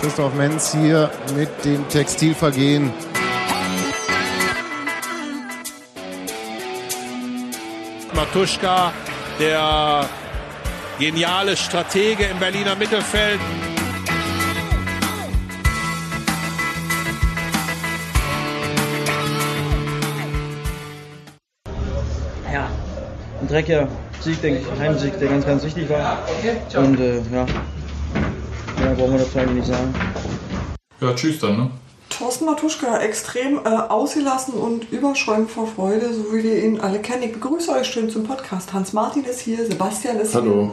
Christoph Menz hier mit dem Textilvergehen. Matuschka, der geniale Stratege im Berliner Mittelfeld. Ja, ein dreckiger Sieg, denke ich, Heimsieg, der ganz, ganz wichtig war. Und äh, ja, mehr brauchen wir dazu eigentlich nicht sagen. Ja, tschüss dann, ne? Thorsten Matuschka extrem äh, ausgelassen und überschäumt vor Freude, so wie wir ihn alle kennen. Ich begrüße euch schön zum Podcast. Hans Martin ist hier, Sebastian ist Hallo. hier.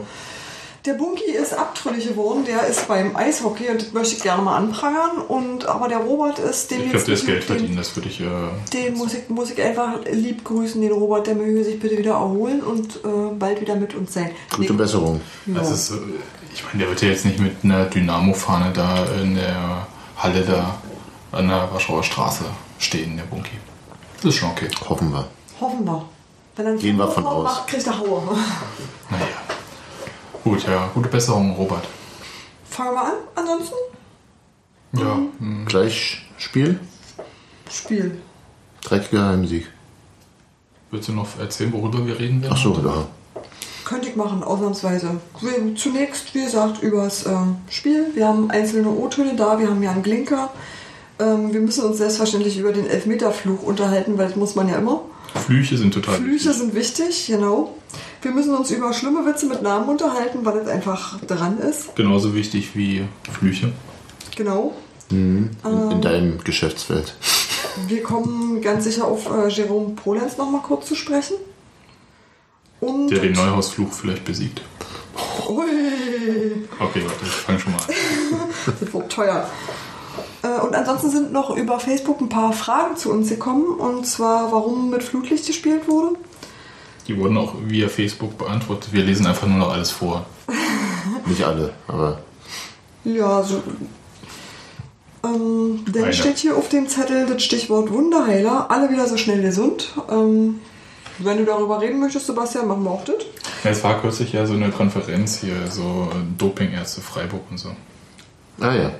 Der Bunky ist abtrünnig geworden, der ist beim Eishockey und das möchte ich gerne mal anprangern. Und, aber der Robert ist den Ich jetzt glaube, der ist Geld verdienen, das würde ich. Äh, Den muss ich, muss ich einfach lieb grüßen, den Robert, der möge sich bitte wieder erholen und äh, bald wieder mit uns sein. Gute Besserung. Ja. das ist, äh, ich meine, der wird ja jetzt nicht mit einer Dynamo-Fahne da in der Halle da an der Warschauer Straße stehen, der Bunky. Das ist schon okay. Hoffen wir. Hoffen wir. Er Gehen wir von aus. Macht, kriegt er Haue. Naja. Gut, ja, gute Besserung, Robert. Fangen wir an, ansonsten Ja, Mhm. hm, Gleich Spiel. Spiel. Dreckiger Heimsieg. willst du noch erzählen, worüber wir reden werden? Ach so, ja. Könnte ich machen, ausnahmsweise. Wir, zunächst, wie gesagt, übers ähm, Spiel. Wir haben einzelne O-Töne da, wir haben ja einen Blinker. Ähm, wir müssen uns selbstverständlich über den Elfmeterfluch unterhalten, weil das muss man ja immer. Flüche sind total Flüche wichtig. sind wichtig, genau. Wir müssen uns über schlimme Witze mit Namen unterhalten, weil das einfach dran ist. genauso wichtig wie Flüche. Genau. In, Ähm. in deinem Geschäftsfeld. Wir kommen ganz sicher auf äh, Jerome Polenz noch mal kurz zu sprechen. Und Der den Neuhausfluch vielleicht besiegt. Ui, Okay, warte, ich fange schon mal an. das wird teuer. Äh, Und ansonsten sind noch über Facebook ein paar Fragen zu uns gekommen. Und zwar, warum mit Flutlicht gespielt wurde. Die wurden auch via Facebook beantwortet. Wir lesen einfach nur noch alles vor. Nicht alle, aber Ja, so. Ähm, dann Einer. steht hier auf dem Zettel das Stichwort Wunderheiler. Alle wieder so schnell gesund. Ähm, wenn du darüber reden möchtest, Sebastian, machen wir auch das. Ja, es war kürzlich ja so eine Konferenz hier, so Dopingärzte Freiburg und so. ah ja.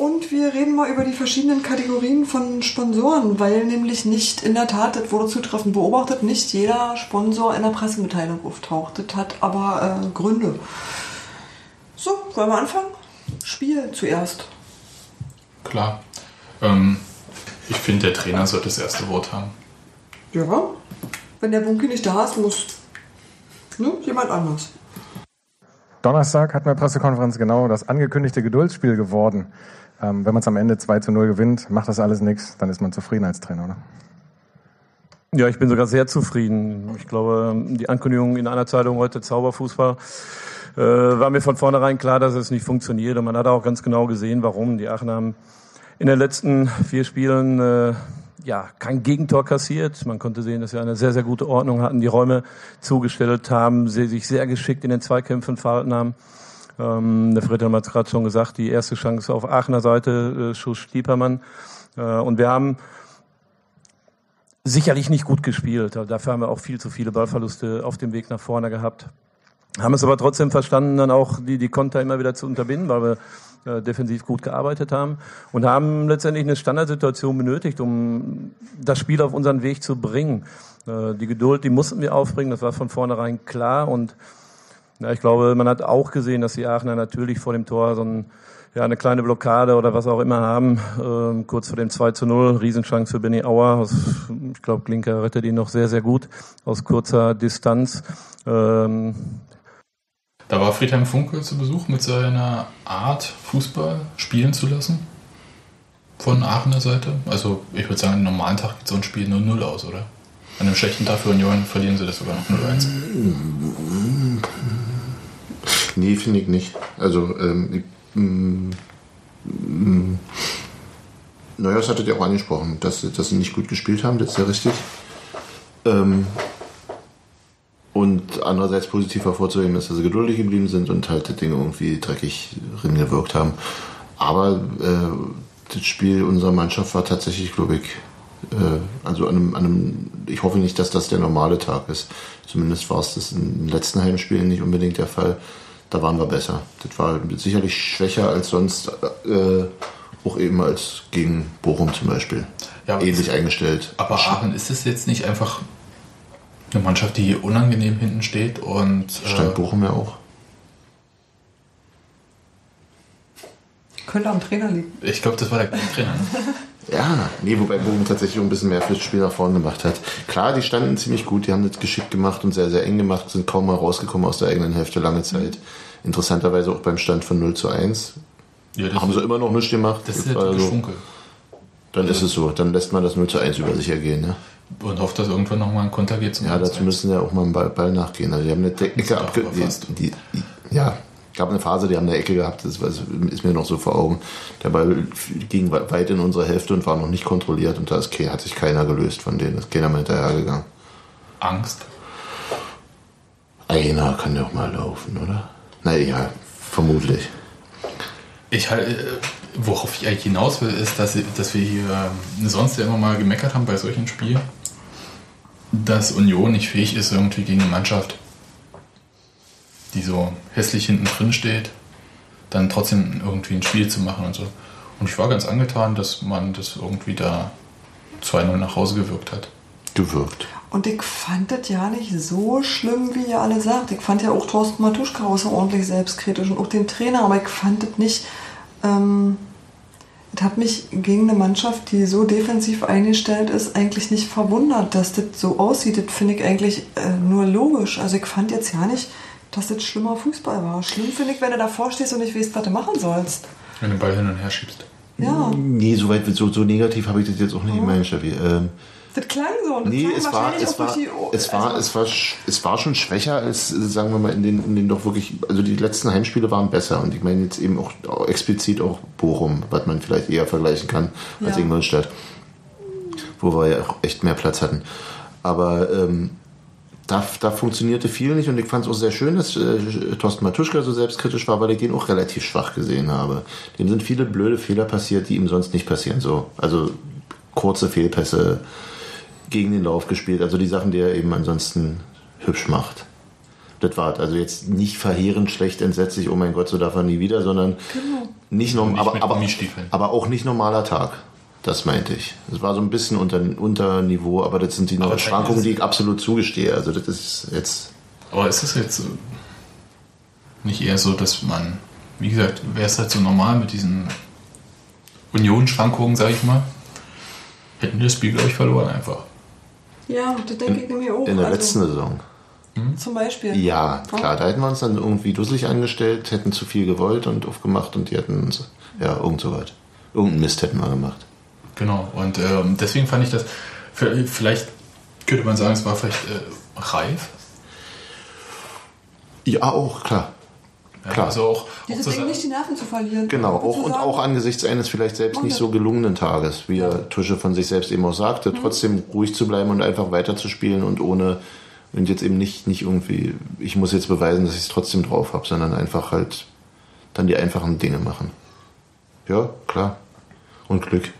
Und wir reden mal über die verschiedenen Kategorien von Sponsoren, weil nämlich nicht, in der Tat, das wurde zutreffend beobachtet, nicht jeder Sponsor in der Pressemitteilung auftaucht. Das hat aber äh, Gründe. So, wollen wir anfangen? Spiel zuerst. Klar. Ähm, ich finde, der Trainer sollte das erste Wort haben. Ja, wenn der Bunky nicht da ist, muss ne, jemand anders. Donnerstag hatten wir Pressekonferenz, genau das angekündigte Geduldsspiel geworden. Ähm, wenn man es am Ende 2 zu 0 gewinnt, macht das alles nichts, dann ist man zufrieden als Trainer, oder? Ja, ich bin sogar sehr zufrieden. Ich glaube, die Ankündigung in einer Zeitung heute Zauberfußball äh, war mir von vornherein klar, dass es nicht funktioniert. Und man hat auch ganz genau gesehen, warum. Die Aachen haben in den letzten vier Spielen äh, ja kein Gegentor kassiert. Man konnte sehen, dass sie eine sehr, sehr gute Ordnung hatten, die Räume zugestellt haben, sie sich sehr geschickt in den Zweikämpfen verhalten haben. Ähm, der Friedhelm hat es gerade schon gesagt, die erste Chance auf Aachener Seite, äh, Schuss Stiepermann. Äh, und wir haben sicherlich nicht gut gespielt. Dafür haben wir auch viel zu viele Ballverluste auf dem Weg nach vorne gehabt. Haben es aber trotzdem verstanden, dann auch die, die Konter immer wieder zu unterbinden, weil wir äh, defensiv gut gearbeitet haben und haben letztendlich eine Standardsituation benötigt, um das Spiel auf unseren Weg zu bringen. Äh, die Geduld, die mussten wir aufbringen, das war von vornherein klar und ja, ich glaube, man hat auch gesehen, dass die Aachener natürlich vor dem Tor so ein, ja, eine kleine Blockade oder was auch immer haben. Ähm, kurz vor dem 2 zu 0, Riesenchance für Benny Auer. Ich glaube, Glinker rettet ihn noch sehr, sehr gut aus kurzer Distanz. Ähm, Da war Friedhelm Funke zu Besuch mit seiner Art, Fußball spielen zu lassen. Von Aachener Seite. Also, ich würde sagen, am normalen Tag geht so ein Spiel 0-0 aus, oder? An einem schlechten Tag für Union verlieren sie das sogar noch 0-1. Nee, finde ich nicht. Also, ähm, ich, mm, Neuhaus hattet ihr auch angesprochen, dass, dass sie nicht gut gespielt haben, das ist ja richtig. Ähm, und andererseits positiv hervorzuheben ist, dass sie geduldig geblieben sind und halt die Dinge irgendwie dreckig drin gewirkt haben. Aber äh, das Spiel unserer Mannschaft war tatsächlich, glaube ich, Äh, also an einem, an einem, ich hoffe nicht, dass das der normale Tag ist. Zumindest war es das in den letzten Heimspielen nicht unbedingt der Fall. Da waren wir besser. Das war sicherlich schwächer als sonst, äh, auch eben als gegen Bochum zum Beispiel. Ja, Ähnlich es- eingestellt. Aber Aachen ist es jetzt nicht einfach eine Mannschaft, die unangenehm hinten steht und Stand äh, Bochum ja auch. Könnte am Trainer liegen. ich glaube, das war der Trainer. ne? Ja, nee, wobei Bochum tatsächlich auch ein bisschen mehr fürs Spiel nach vorne gemacht hat. Klar, die standen ziemlich gut, die haben das geschickt gemacht und sehr, sehr eng gemacht, sind kaum mal rausgekommen aus der eigenen Hälfte lange Zeit. Interessanterweise auch beim Stand von 0 zu 1. Ja, das, Haben sie immer noch nichts gemacht. das ist Also, dann ist es so, dann lässt man das 0 zu 1 über sich ergehen. Ne? Und hofft, dass irgendwann nochmal ein Konter geht zum Ja, dazu 1-1. müssen ja auch mal einen Ball, nachgehen. Also die haben eine De- Ecke abge... Die, die, ja, gab eine Phase, die haben eine Ecke gehabt, das ist mir noch so vor Augen. Der Ball ging we- weit in unsere Hälfte und war noch nicht kontrolliert und da ist, hat sich keiner gelöst von denen. Ist keiner mal hinterhergegangen. Angst. Einer kann doch mal laufen, oder? Naja, vermutlich. Ich halt, worauf ich eigentlich hinaus will, ist, dass, dass wir hier ähm, sonst ja immer mal gemeckert haben bei solchen Spielen, dass Union nicht fähig ist, irgendwie gegen eine Mannschaft, die so hässlich hinten drin steht, dann trotzdem irgendwie ein Spiel zu machen und so. Und ich war ganz angetan, dass man das irgendwie da 2-0 nach Hause gewirkt hat. Gewirkt. Und ich fand das ja nicht so schlimm, wie ihr alle sagt. Ich fand ja auch Thorsten Matuschka außerordentlich selbstkritisch und auch den Trainer, aber ich fand das nicht. Ähm, es hat mich gegen eine Mannschaft, die so defensiv eingestellt ist, eigentlich nicht verwundert, dass das so aussieht. Das finde ich eigentlich äh, nur logisch. Also ich fand jetzt ja nicht, dass das schlimmer Fußball war. Schlimm finde ich, wenn du davor stehst und nicht weißt, was du machen sollst. Wenn du den Ball hin und her schiebst. Ja, Nee, so weit, so, so negativ habe ich das jetzt auch nicht gemeint, Steffi. Ähm, das klang so. Und das Nee, klang es war, wahrscheinlich es auch war, durch die es war, also- es war, es war schon schwächer als, sagen wir mal, in den, in den doch wirklich, also die letzten Heimspiele waren besser und ich meine jetzt eben auch, auch explizit auch Bochum, was man vielleicht eher vergleichen kann als Ja. Ingolstadt, wo wir ja auch echt mehr Platz hatten. Aber ähm, da, da funktionierte viel nicht und ich fand es auch sehr schön, dass äh, Thorsten Matuschka so selbstkritisch war, weil ich den auch relativ schwach gesehen habe. Dem sind viele blöde Fehler passiert, die ihm sonst nicht passieren. So, also kurze Fehlpässe, gegen den Lauf gespielt. Also die Sachen, die er eben ansonsten hübsch macht. Das war also jetzt nicht verheerend schlecht, entsetzlich, oh mein Gott, so darf er nie wieder, sondern nicht, norm Nicht aber, aber, aber auch nicht normaler Tag. Das meinte ich. Es war so ein bisschen unter, unter Niveau, aber das sind die Aber Schwankungen, die ich absolut zugestehe. Also das ist jetzt. Aber ist es jetzt nicht eher so, dass man, wie gesagt, wäre es halt so normal mit diesen Union-Schwankungen, sag ich mal, hätten wir das Spiel, glaube ich, verloren einfach. Ja, das denke ich nämlich auch. In der also, letzten Saison. Zum Beispiel. Ja, klar, da hätten wir uns dann irgendwie dusselig angestellt, hätten zu viel gewollt und aufgemacht und die hätten uns, ja, irgend so was. Irgendeinen Mist hätten wir gemacht. Genau. Und ähm, deswegen fand ich das, vielleicht könnte man sagen, es war vielleicht äh, reif. Ja, auch, klar. Ja, Klar. Also auch, auch Dieses zu Ding nicht die Nerven zu verlieren. Genau, auch, und auch angesichts eines vielleicht selbst nicht so gelungenen Tages, wie er Tusche von sich selbst eben auch sagte, trotzdem ruhig zu bleiben und einfach weiterzuspielen und ohne, und jetzt eben nicht, nicht irgendwie, ich muss jetzt beweisen, dass ich es trotzdem drauf habe, sondern einfach halt dann die einfachen Dinge machen. Ja, klar. Und Glück.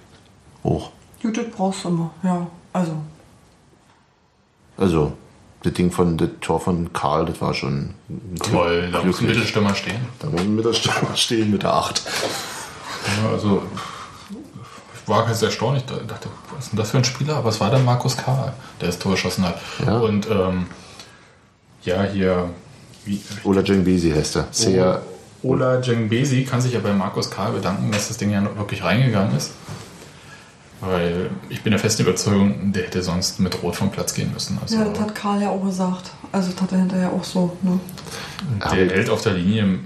Hoch. Gut, das brauchst du immer. Ja, also. Also, das Ding von, das Tor von Karl, das war schon toll, da muss ein. Mittelstürmer stehen. Da muss ein Mittelstürmer stehen mit der 8. Ja, also ich war ganz erstaunt. Ich dachte, was ist denn das für ein Spieler? Aber es war dann Markus Karl, der das Tor geschossen hat. Ja. Und ähm, ja, hier wie, Ola Jengbesi heißt er. Sehr, Ola Jengbesi kann sich ja bei Markus Karl bedanken, dass das Ding ja noch wirklich reingegangen ist. Weil ich bin der festen Überzeugung, der hätte sonst mit Rot vom Platz gehen müssen. Also, Ja, das hat Karl ja auch gesagt. Also das hat er hinterher auch so. Ne? der hält auf der Linie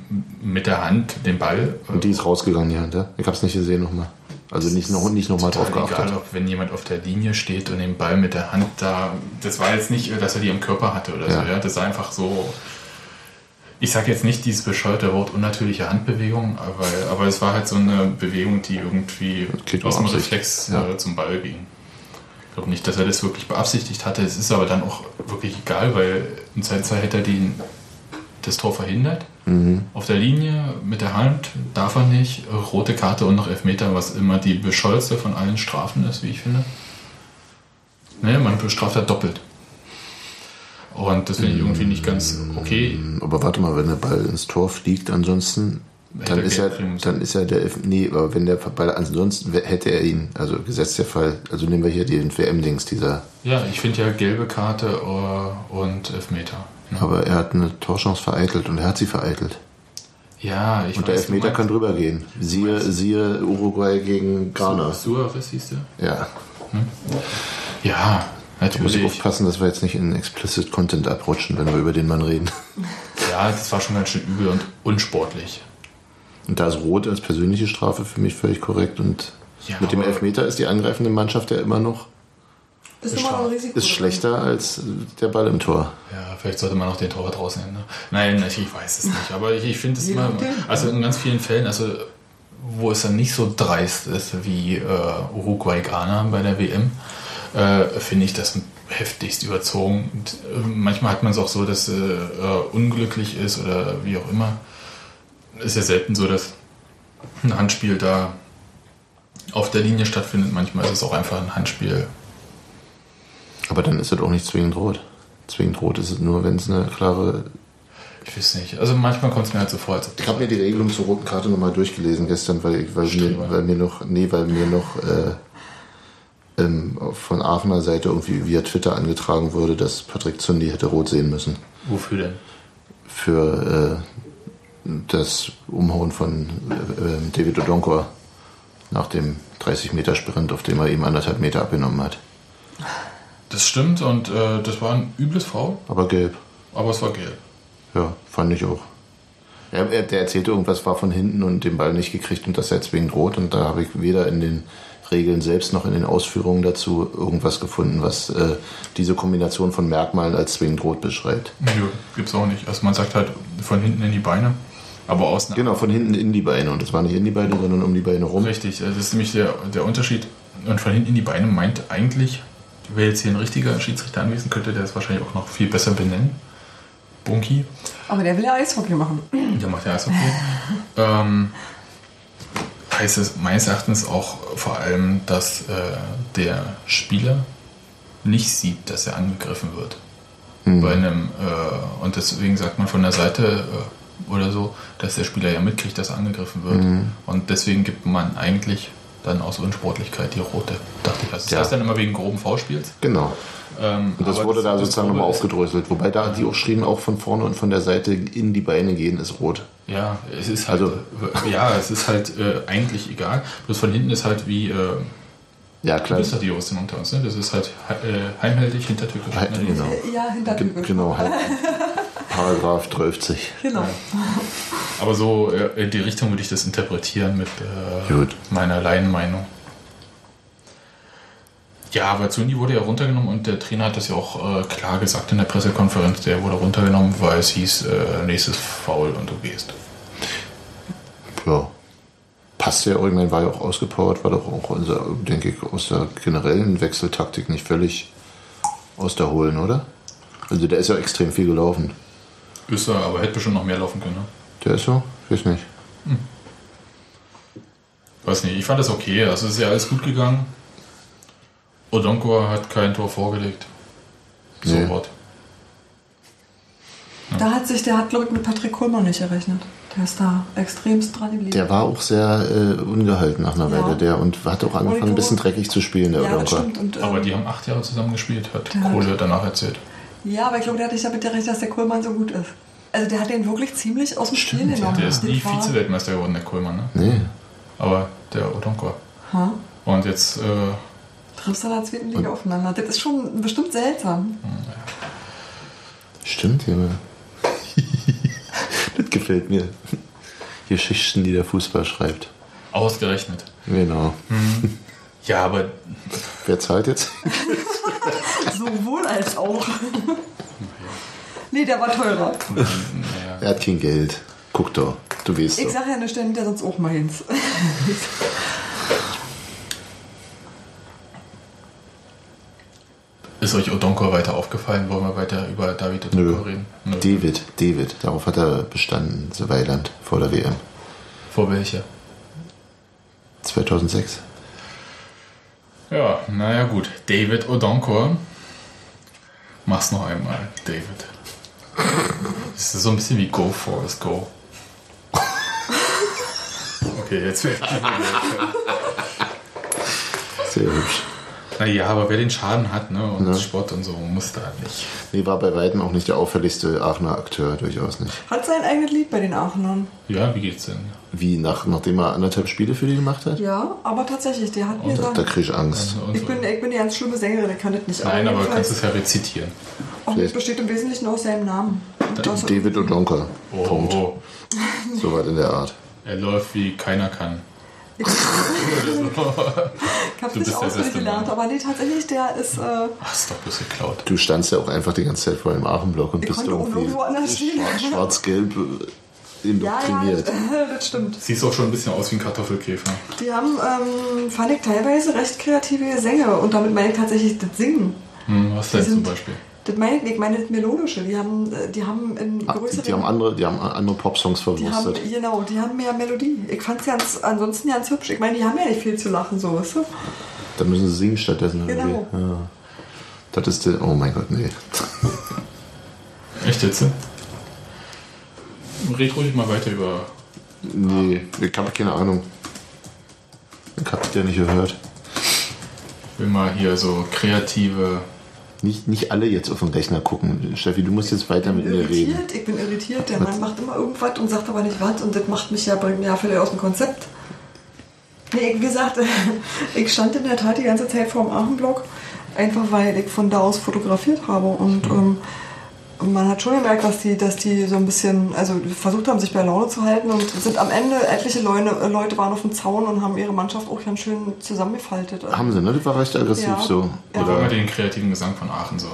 mit der Hand den Ball. Und die ist rausgegangen, die Hand, ja? Ich hab's nicht gesehen nochmal. Also nicht, noch, nicht nochmal drauf geachtet. egal, ob wenn jemand auf der Linie steht und den Ball mit der Hand da, das war jetzt nicht, dass er die am Körper hatte oder so, Ja. ja, das war einfach so. Ich sage jetzt nicht dieses bescheuerte Wort unnatürliche Handbewegung, aber, aber es war halt so eine Bewegung, die irgendwie aus dem. Reflex Ja. äh, zum Ball ging. Ich glaube nicht, dass er das wirklich beabsichtigt hatte. Es ist aber dann auch wirklich egal, weil im Zeitzahl hätte er den, das Tor verhindert. Auf der Linie mit der Hand darf er nicht. Rote Karte und noch Elfmeter, was immer die bescheuerste von allen Strafen ist, wie ich finde. Ne, man bestraft halt doppelt. Und das finde ich irgendwie nicht ganz okay. Aber warte mal, wenn der Ball ins Tor fliegt, ansonsten, Hätte dann er ist, müssen. dann ist ja der, nee, aber wenn der Ball, ansonsten hätte er ihn, also gesetzt der Fall, also nehmen wir hier den WM-Dings, dieser, Ja, ich finde ja gelbe Karte äh, und Elfmeter. Ne? aber er hat eine Torchance vereitelt und er hat sie vereitelt. Ja, ich Und der weiß, Elfmeter kann drüber gehen. Siehe, siehe Uruguay gegen Ghana. Suarez hieß der? Ja, Ja, muss ich natürlich. aufpassen, dass wir jetzt nicht in explicit Content abrutschen, wenn wir über den Mann reden. Ja, das war schon ganz schön übel und unsportlich. Und da ist Rot als persönliche Strafe für mich völlig korrekt und Ja, mit dem Elfmeter ist die angreifende Mannschaft ja immer noch Ist immer noch ein Risiko. ist schlechter als der Ball im Tor. Ja, vielleicht sollte man auch den Torwart rausnehmen. Ne? Nein, ich weiß es nicht. Aber ich, ich finde es immer, also in ganz vielen Fällen, also wo es dann nicht so dreist ist wie äh, Uruguay Ghana bei der WM, äh, finde ich das heftigst überzogen. Und, äh, manchmal hat man es auch so, dass äh, äh, unglücklich ist oder wie auch immer. Ist ja selten so, dass ein Handspiel da auf der Linie stattfindet. Manchmal ist es auch einfach ein Handspiel Aber dann ist es auch nicht zwingend rot. Zwingend rot ist es nur, wenn es eine klare. Ich weiß nicht. Also manchmal kommt es mir halt so vor, als ob Ich habe mir die Regelung zur roten Karte nochmal durchgelesen gestern, weil, ich, weil, mir, weil mir noch, nee, weil mir noch äh, ähm, von Aachener Seite irgendwie via Twitter angetragen wurde, dass Patrick Zundi hätte rot sehen müssen Wofür denn? für äh, das Umhauen von äh, äh, David Odonkor nach dem 30-Meter-Sprint, auf dem er ihm anderthalb Meter abgenommen hat. Das stimmt und äh, das war ein übles Foul, Aber gelb. aber es war gelb. Ja, fand ich auch. Er, er, der erzählte irgendwas, war von hinten und den Ball nicht gekriegt und das jetzt wegen rot. Und da habe ich weder in den Regeln selbst noch in den Ausführungen dazu irgendwas gefunden, was äh, diese Kombination von Merkmalen als zwingend rot beschreibt. Nö, gibt's auch nicht. Also man sagt halt von hinten in die Beine, aber außen. Genau, von hinten in die Beine. Und das war nicht in die Beine, sondern um die Beine rum. Richtig, äh, das ist nämlich der, der Unterschied. Und von hinten in die Beine meint eigentlich, wäre jetzt hier ein richtiger Schiedsrichter anwesend, könnte der das wahrscheinlich auch noch viel besser benennen. Bunky. Aber der will ja Eishockey machen. Der macht ja alles okay. ähm, heißt es meines Erachtens auch vor allem, dass äh, der Spieler nicht sieht, dass er angegriffen wird. Bei einem, äh, und deswegen sagt man von der Seite äh, oder so, dass der Spieler ja mitkriegt, dass er angegriffen wird. Und deswegen gibt man eigentlich dann aus Unsportlichkeit die rote, dachte ich. Also das Ja. heißt dann immer wegen groben Foulspiels. Genau. Ähm, Und das aber wurde da das sozusagen Grobe nochmal aufgedröselt. Wobei da die auch schrieben, auch von vorne und von der Seite in die Beine gehen ist rot. Ja, es ist halt, Also- ja, es ist halt äh, eigentlich egal. Bloß von hinten ist halt wie, äh, Ja, du klar. bist doch die Juristen unter uns, ne? Das ist halt äh, heimhältig, hintertürkisch. Halt, ne? genau. Ja, Ge- hintertügel. Genau. Halt. Paragraph 12. Genau. Aber so äh, in die Richtung würde ich das interpretieren mit äh, meiner Laienmeinung. Ja, aber Zundi wurde ja runtergenommen und der Trainer hat das ja auch äh, klar gesagt in der Pressekonferenz. Der wurde runtergenommen, weil es hieß, äh, nächstes Foul und du gehst. Ja. Passt ja ich meine, war ja auch ausgepowert, war doch auch, unser, denke ich, aus der generellen Wechseltaktik nicht völlig aus der Holen, oder? Also der ist ja extrem viel gelaufen. Ist er, aber hätte bestimmt noch mehr laufen können. Ne? Der ist so? Weiß nicht. Weiß nicht, ich fand das okay. Also es ist ja alles gut gegangen. Odonkor hat kein Tor vorgelegt. Nee. Sofort. Da hat sich, der hat, glaube ich, mit Patrick Kohlmann nicht gerechnet. Der ist da extremst dran geblieben. Der war auch sehr äh, ungehalten nach einer Ja. Weile, der und hat auch angefangen, ein bisschen dreckig zu spielen, der ja, stimmt. Und, ähm, Aber die haben acht Jahre zusammen gespielt, hat Der hat- Kohle danach erzählt. ja, aber ich glaube, der hat nicht damit gerechnet, dass der Kohlmann so gut ist. Also der hat den wirklich ziemlich aus dem Spiel genommen. Der ist nie Vize-Weltmeister geworden, der Kohlmann. Ne? Nee. Aber der Odonkor. Ha? Und jetzt, äh, Du in der zweiten Liga aufeinander. Das ist schon bestimmt seltsam. Stimmt, Junge. das gefällt mir. Geschichten, die der Fußball schreibt. ausgerechnet. Genau. Ja, aber Wer zahlt jetzt? Sowohl als auch. nee, der war teurer. Er hat kein Geld. Guck doch, du weißt Ich doch. sag ja nicht, der nimmt ja sonst auch mal hins. Ist euch Odonkor weiter aufgefallen? Wollen wir weiter über David Nö. Odonkor reden? Nö. David, David, darauf hat er bestanden, Weiland vor der WM. Vor welcher? 2006. Ja, naja gut. David Odonkor. Mach's noch einmal, David. Das ist so ein bisschen wie Go Forest Go. Okay, jetzt wird Sehr hübsch. Naja, aber wer den Schaden hat, ne, und Sport und so, muss da nicht. Nee, war bei Weitem auch nicht der auffälligste Aachener Akteur, durchaus nicht. Hat sein eigenes Lied bei den Aachenern. Ja, wie geht's denn? Wie, nach, nachdem er anderthalb Spiele für die gemacht hat? Ja, aber tatsächlich, der hat mir Da, da krieg ich Angst. Und ich so. bin, ich bin eine ganz schlimme Sängerin, ich kann das nicht. Nein, aber du kannst es ja rezitieren. Und das besteht im Wesentlichen aus seinem Namen. Und David O'Donker. Oh, Punkt. oh. So in der Art. Er läuft wie keiner kann. Ich habe Du nicht auswendig gelernt, aber nee, tatsächlich, der ist. Äh, Ach, ist doch bloß geklaut. Du standst ja auch einfach die ganze Zeit vor dem Aachenblock und Ich bist irgendwie schwarz- schwarz-gelb äh, ja, indoktriniert. ja, das stimmt. Siehst auch schon ein bisschen aus wie ein Kartoffelkäfer. Die haben, ähm, fand ich, teilweise recht kreative Gesänge und damit meine ich tatsächlich das Singen. Hm, was denn zum Beispiel? Das meine ich, nicht, ich meine das Melodische. Die haben, äh, die haben in Ah, größeren. die haben andere, die haben andere Popsongs die haben, verwurstet. genau, die haben mehr Melodie. Ich fand es ganz, ansonsten ganz hübsch. Ich meine, die haben ja nicht viel zu lachen, so, weißt du? Da müssen sie singen stattdessen. Genau. Ja. Das ist der. Oh mein Gott, nee. Echt jetzt? Red ruhig mal weiter über. Nee, ich habe keine Ahnung. Ich hab das ja nicht gehört. Will mal hier so kreative. Nicht, nicht alle jetzt auf den Rechner gucken. Steffi, du musst jetzt weiter mit mir reden. irritiert, ich bin irritiert. Der Mann macht immer irgendwas und sagt aber nicht was und das macht mich ja, bringt mich ja vielleicht aus dem Konzept. Nee, wie gesagt, ich stand in der Tat die ganze Zeit vor dem Aachenblock, einfach weil ich von da aus fotografiert habe und ähm, man hat schon gemerkt, dass die, dass die so ein bisschen, also versucht haben, sich bei Laune zu halten und sind am Ende, etliche Leute, Leute waren auf dem Zaun und haben ihre Mannschaft auch ganz schön zusammengefaltet. Haben sie, ne? Das war recht aggressiv Ja. so. Ja. Oder mal den kreativen Gesang von Aachen so.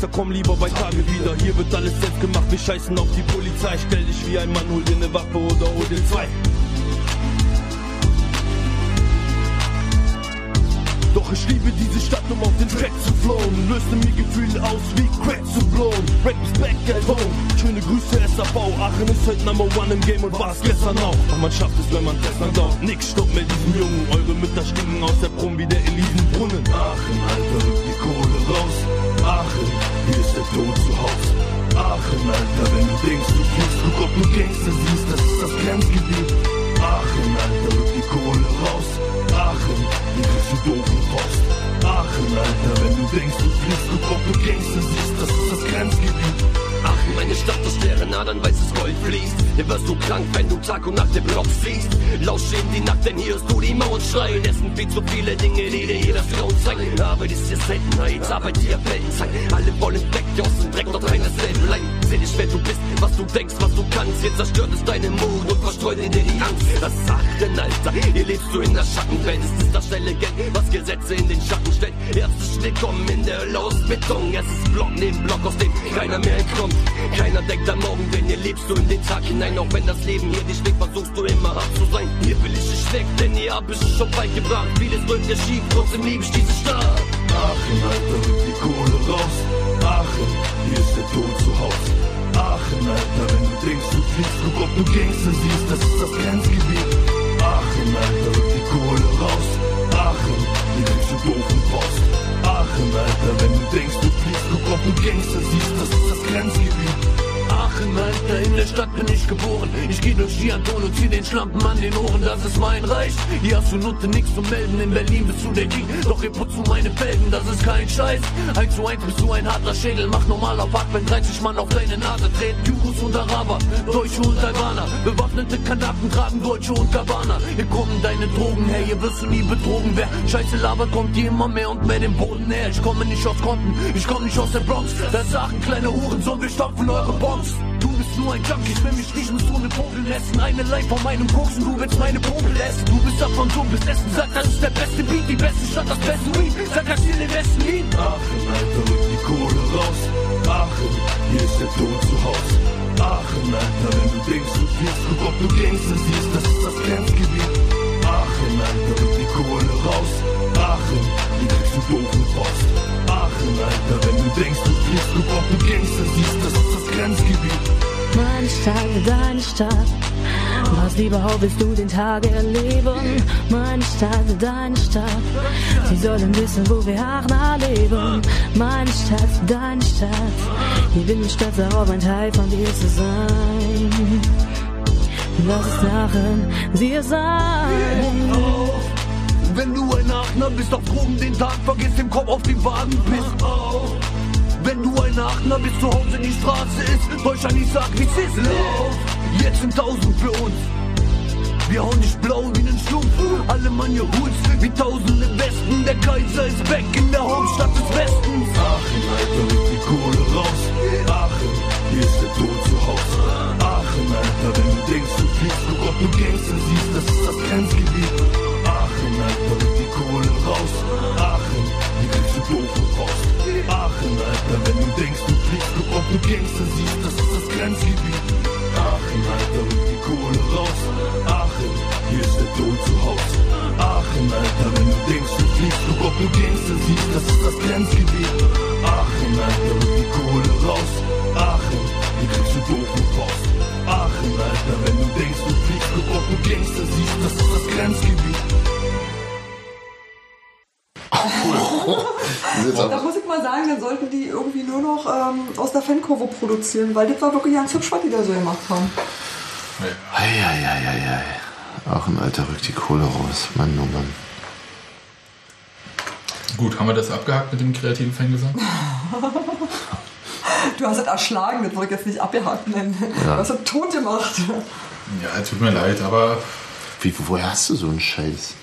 Gangster, kommen lieber bei Tage wieder. Hier wird alles selbst gemacht, wir scheißen auf die Polizei. Stell dich wie ein Mann, hol dir ne Waffe oder hol dir zwei. Doch ich liebe diese Stadt, um auf den Track zu flowen. Löste mir Gefühle aus wie Crack zu blowen. Rap is back at home. Schöne Grüße SAV. Aachen ist heute Number One im Game und war es gestern auch. Doch man schafft es, wenn man fest dran glaubt. Nix stoppt mehr diesen Jungen. Eure Mütter stinken aus der Prum wie der Elisenbrunnen. Aachen, Alter, die raus. Aachen, hier ist der Tod zu Haus. Aachen, Alter, wenn du denkst, du fliegst, guck, ob du Gangster siehst, das ist das Grenzgebiet. Aachen, Alter, rück die Kohle raus. Aachen, hier kriegst du doofen Post. Aachen, Alter, wenn du denkst, du fliegst, guck, ob du Gangster siehst, das ist das Grenzgebiet. Aachen, meine Stadt, aus deren Adern weißes Gold fließt. Hier wirst du krank, wenn du Tag und Nacht den Block siehst. Lausch in die Nacht, denn hier hörst du die Mauern schreien. Es sind viel zu viele Dinge, die dir jeder Grauen zeigen. Arbeit ist hier Seltenheit, Arbeit hier Weltenzeit. Alle wollen weg aus dem Dreck, doch keiner selber bleiben. Seh dich, wer du bist, was du denkst, was du kannst. Jetzt zerstört es deinen Mut und verstreut in dir die Angst. Das ist Aachen, Alter, hier lebst du in der Schattenwelt. Es ist das schnelle Geld, was Gesetze in den Schatten stellt. Herzlich willkommen in der Hölle aus Beton. Es ist Block neben Block, aus dem keiner mehr entkommt. Keiner denkt an morgen, denn hier lebst du in den Tag hinein. Auch wenn das Leben hier dich schlägt, versuchst du immer hart zu sein. Hier will ich dich weg, denn hier hab ich schon weit gebracht. Vieles läuft dir schief, trotzdem liebe ich diese Stadt. Aachen, Alter, rück die Kohle raus. Aachen, hier ist der Tod zu Haus. Aachen, Alter, wenn du denkst, du fliegst, guck, ob du Gangster siehst, das ist das Grenzgebiet. Aachen, Alter, rück die Kohle raus. Aachen, hier kriegst du doofen Post. Aachen, Alter, wenn du denkst, du fliegst, guck, ob du Gangster siehst, das ist das Grenzgebiet. Aachen, Alter, in der Stadt bin ich geboren. Ich geh durch die Anton und zieh den Schlampen an den Ohren, das ist mein Reich. Hier hast du Nutte nix zu melden, in Berlin bist du der King. Doch hier putzt du meine Felgen, das ist kein Scheiß. Eins zu eins bist du ein harter Schädel, mach normal auf Hack, wenn 30 Mann auf deine Nase treten. Jugos und Araber, Deutsche und Albaner. Bewaffnete Kanaken tragen Deutsche und Gabbana. Hier kommen deine Drogen her, hier wirst du nie betrogen. Wer Scheiße labert, kommt hier immer mehr und mehr den Boden her. Ich komme nicht aus Konten, ich komme nicht aus der Bronx. Da sagen kleine Hurensohn, wir stopfen eure Bombs. Du bist nur ein Junkie, ich will mich riechen, musst du eine Popel essen. Eine Line von meinem Koksen, du willst meine Popel essen. Du bist davon dumm, bist Essen. Sag, das ist der beste Beat, die beste Stadt, das beste Weed. Sag, das hier den besten Lied. Aachen, Alter, rück die Kohle raus. Aachen, hier ist der Tod zu Haus. Aachen, Alter, wenn du denkst, du fliegst, guck, ob du Gangster siehst, das ist das Grenzgebiet. Aachen, Alter, rück die Kohle raus. Aachen, hier kriegst du doofen Post. Aachen, Alter, wenn du denkst, du fliegst, guck, ob du Gangster siehst, das ist das Grenzgebiet. Meine Stadt, deine Stadt. Was überhaupt willst du den Tag erleben? Meine Stadt, deine Stadt. Sie sollen wissen, wo wir Aachener leben. Meine Stadt, deine Stadt. Hier bin ich stolz darauf, ein Teil von dir zu sein. Lass es Aachen dir sein. Wenn du ein Aachener bist, auf Drogen den Tag, vergiss den Kopf auf den Wagen, auf. Wenn du ein Aachener bist, zu Hause die Straße ist, Deutschland, ich sag, wie's ist, lauf. Jetzt sind tausend für uns. Wir hauen dich blau wie nen Schlumpf, alle Mann ihr Hoods, wie tausende Westen. Der Kaiser ist weg in der Hauptstadt des Westens. Aachen, Alter, rück die Kohle raus. Aachen, hier ist der Tod zu Haus. Aachen, Alter, wenn du denkst, du fliegst, guck, ob du Gangster siehst, das ist das Grenzgebiet. Aachen, Alter, rück die Kohle raus. Aachen, Aachen, Alter, wenn du denkst, du fliegst, guck, ob du Gangster siehst, das ist das Grenzgebiet. Aachen, Alter, rück die Kohle raus. Aachen, hier ist der Tod zu Haus. Aachen, Alter, wenn du denkst, du fliegst, guck, ob du Gangster siehst, das ist das Grenzgebiet. Aachen, Alter, rück die Kohle raus. Aachen, hier kriegst du doofen Post. Aachen, Alter, wenn du denkst, du fliegst, guck, ob du Gangster siehst, das ist das Grenzgebiet. Da muss ich mal sagen, dann sollten die irgendwie nur noch ähm, aus der Fankurve produzieren, weil das war wirklich ganz hübsch, was die da so gemacht haben. Eieieiei. Auch ein alter rückt die Kohle raus. Mann, oh Mann. Gut, haben wir das abgehakt mit dem kreativen Fangesang? Du hast es erschlagen, das wollte ich jetzt nicht abgehakt nennen. Ja. Du hast es tot gemacht. Ja, tut mir leid, aber Wie, woher hast du so einen Scheiß?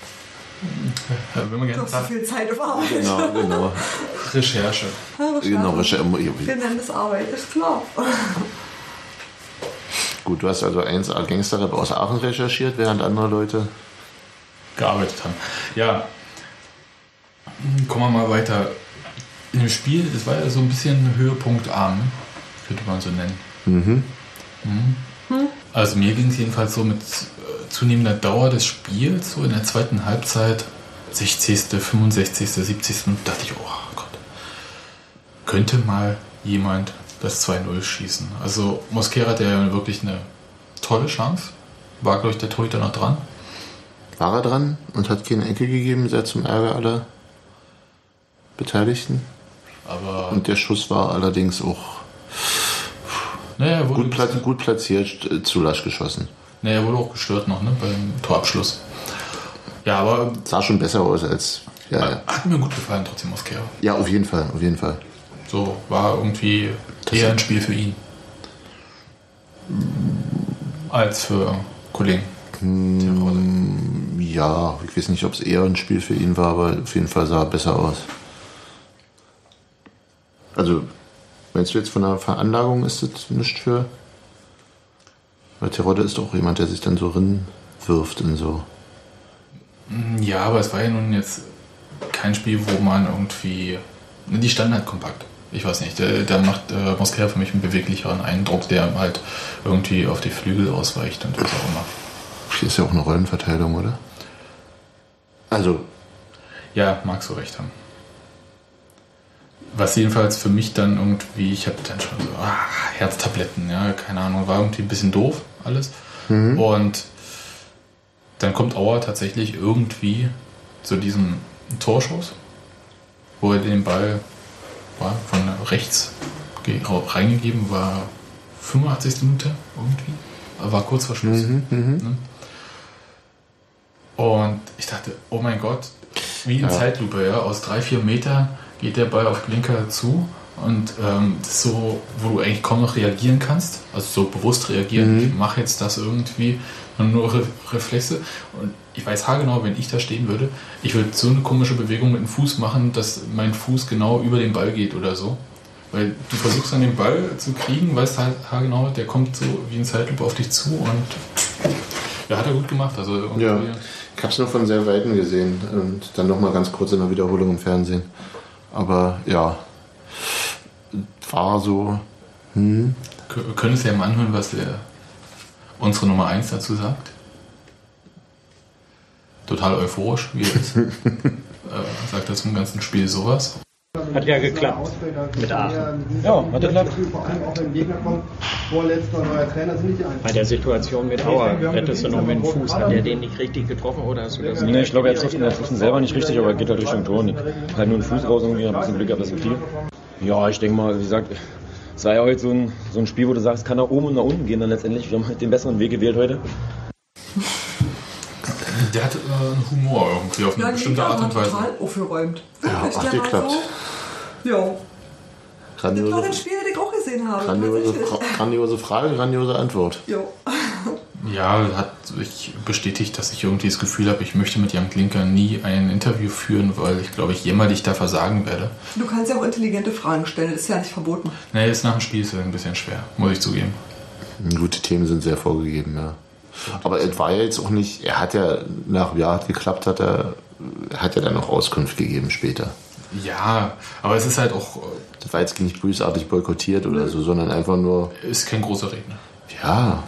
Wenn man gerne so viel Zeit auf Arbeit. Genau, genau. Recherche. Genau Recherche. Wir nennen das Arbeit, ist klar. Gut, du hast also 1A Gangsterrap aus Aachen recherchiert, während andere Leute. gearbeitet haben. Ja, kommen wir mal weiter. In dem Spiel, das war ja so ein bisschen höhepunktarm, könnte man so nennen. Mhm. Mhm. Also mir ging es jedenfalls so mit zunehmender Dauer des Spiels, so in der zweiten Halbzeit, 60., 65., 70. dachte ich, oh Gott, könnte mal jemand das 2-0 schießen. Also Mosquera hatte ja wirklich eine tolle Chance. War, glaube ich, der Torhüter noch dran. War er dran und hat keine Ecke gegeben, sehr zum Ärger aller Beteiligten. Aber Und der Schuss war allerdings auch naja, gut, pla gut platziert, äh, zu lasch geschossen. Naja, wurde auch gestört noch ne, beim Torabschluss. Ja, aber Sah schon besser aus als. Ja, ja. hat mir gut gefallen, trotzdem Mosquera. ja auf jeden Fall, auf jeden Fall. So war irgendwie eher ein Spiel für ihn. Als für Kollegen. Hm, ja, ich weiß nicht, ob es eher ein Spiel für ihn war, aber auf jeden Fall sah er besser aus. Also, meinst du jetzt von der Veranlagung ist das nicht für. Weil Terodde ist doch jemand, der sich dann so rinwirft in so. Ja, aber es war ja nun jetzt kein Spiel, wo man irgendwie. ne, Die standen halt kompakt. Ich weiß nicht, der, der macht äh, Mosquera für mich einen beweglicheren Eindruck, der halt irgendwie auf die Flügel ausweicht und was auch immer. Hier ist ja auch eine Rollenverteilung, oder? Also, Ja, magst du recht haben. Was jedenfalls für mich dann irgendwie, ich hatte dann schon so, ah, Herztabletten, ja, keine Ahnung, war irgendwie ein bisschen doof alles. Und dann kommt Auer tatsächlich irgendwie zu diesem Torschuss, wo er den Ball war, von rechts ge- reingegeben war, 85. Minute irgendwie. war kurz vor Schluss. Mhm, mhm. Ne? Und ich dachte, oh mein Gott, wie in Ja. Zeitlupe, ja, aus drei, vier Metern geht der Ball auf Blinker zu und ähm, so, wo du eigentlich kaum noch reagieren kannst, also so bewusst reagieren, Mhm. ich mache jetzt das irgendwie, nur Re Reflexe und ich weiß haargenau, wenn ich da stehen würde, ich würde so eine komische Bewegung mit dem Fuß machen, dass mein Fuß genau über den Ball geht oder so. Weil du versuchst dann den Ball zu kriegen, weißt halt haargenau, der kommt so wie in Zeitlupe auf dich zu und ja, hat er gut gemacht. Also Ja, ich habe es nur von sehr Weitem gesehen und dann nochmal ganz kurz in der Wiederholung im Fernsehen. Aber ja, war so. Hm. Können es ja mal anhören, was der, unsere Nummer 1 dazu sagt. Total euphorisch, wie er ist. äh, sagt er zum ganzen Spiel sowas. Hat ja geklappt mit Aachen. Ja, hat geklappt. Vor allem auch wenn Gegner kommt, vorletzter neuer Trainer sind nicht die einzigen. Bei der Situation mit Auer rettest du noch mit dem Fuß. Hat der den nicht richtig getroffen oder hast du das Nee, ich glaube, er trifft ihn, er trifft ihn selber nicht richtig, aber er geht halt Richtung Tor. Und halt nur einen Fuß raus irgendwie, hab ein bisschen Glück gehabt, dass er fiel. Ja, ich denke mal, wie gesagt, es war ja heute so ein, so ein Spiel, wo du sagst, kann nach oben und nach unten gehen dann letztendlich. Wir haben halt den besseren Weg gewählt heute. Der hat äh, einen Humor irgendwie auf eine Ja, bestimmte Art und Weise. total aufgeräumt. Ja, hat geklappt. So, ja, das war Grandiose, ein Spiel, das ich auch gesehen habe. grandiose, grandiose Frage, grandiose Antwort. Jo. Ja, hat sich bestätigt, dass ich irgendwie das Gefühl habe, ich möchte mit Jan Klinker nie ein Interview führen, weil ich glaube, ich jämmerlich da versagen werde. Du kannst ja auch intelligente Fragen stellen, das ist ja nicht verboten. Nee, jetzt nach dem Spiel ist es ein bisschen schwer, muss ich zugeben. Gute Themen sind sehr vorgegeben, ja. Aber es war ja jetzt auch nicht, er hat ja nach ja hat geklappt, hat er hat ja dann noch Auskunft gegeben später. Ja, aber es ist halt auch, Das war jetzt nicht bösartig boykottiert oder so, sondern einfach nur, ist kein großer Redner. ja,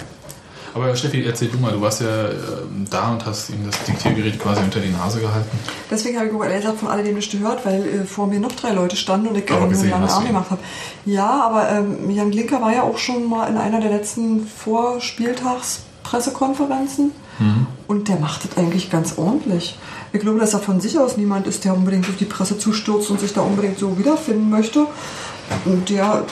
Aber Steffi, erzähl du mal, du warst ja ähm, da und hast ihm das Diktiergerät quasi unter die Nase gehalten. Deswegen habe ich gesagt von alledem nicht gehört, weil äh, vor mir noch drei Leute standen und ich äh, nur einen langen Arm gemacht habe. Ja, aber ähm, Jan Glinker war ja auch schon mal in einer der letzten Vorspieltagspressekonferenzen und der macht das eigentlich ganz ordentlich. Ich glaube, dass er von sich aus niemand ist, der unbedingt auf die Presse zustürzt und sich da unbedingt so wiederfinden möchte. Und der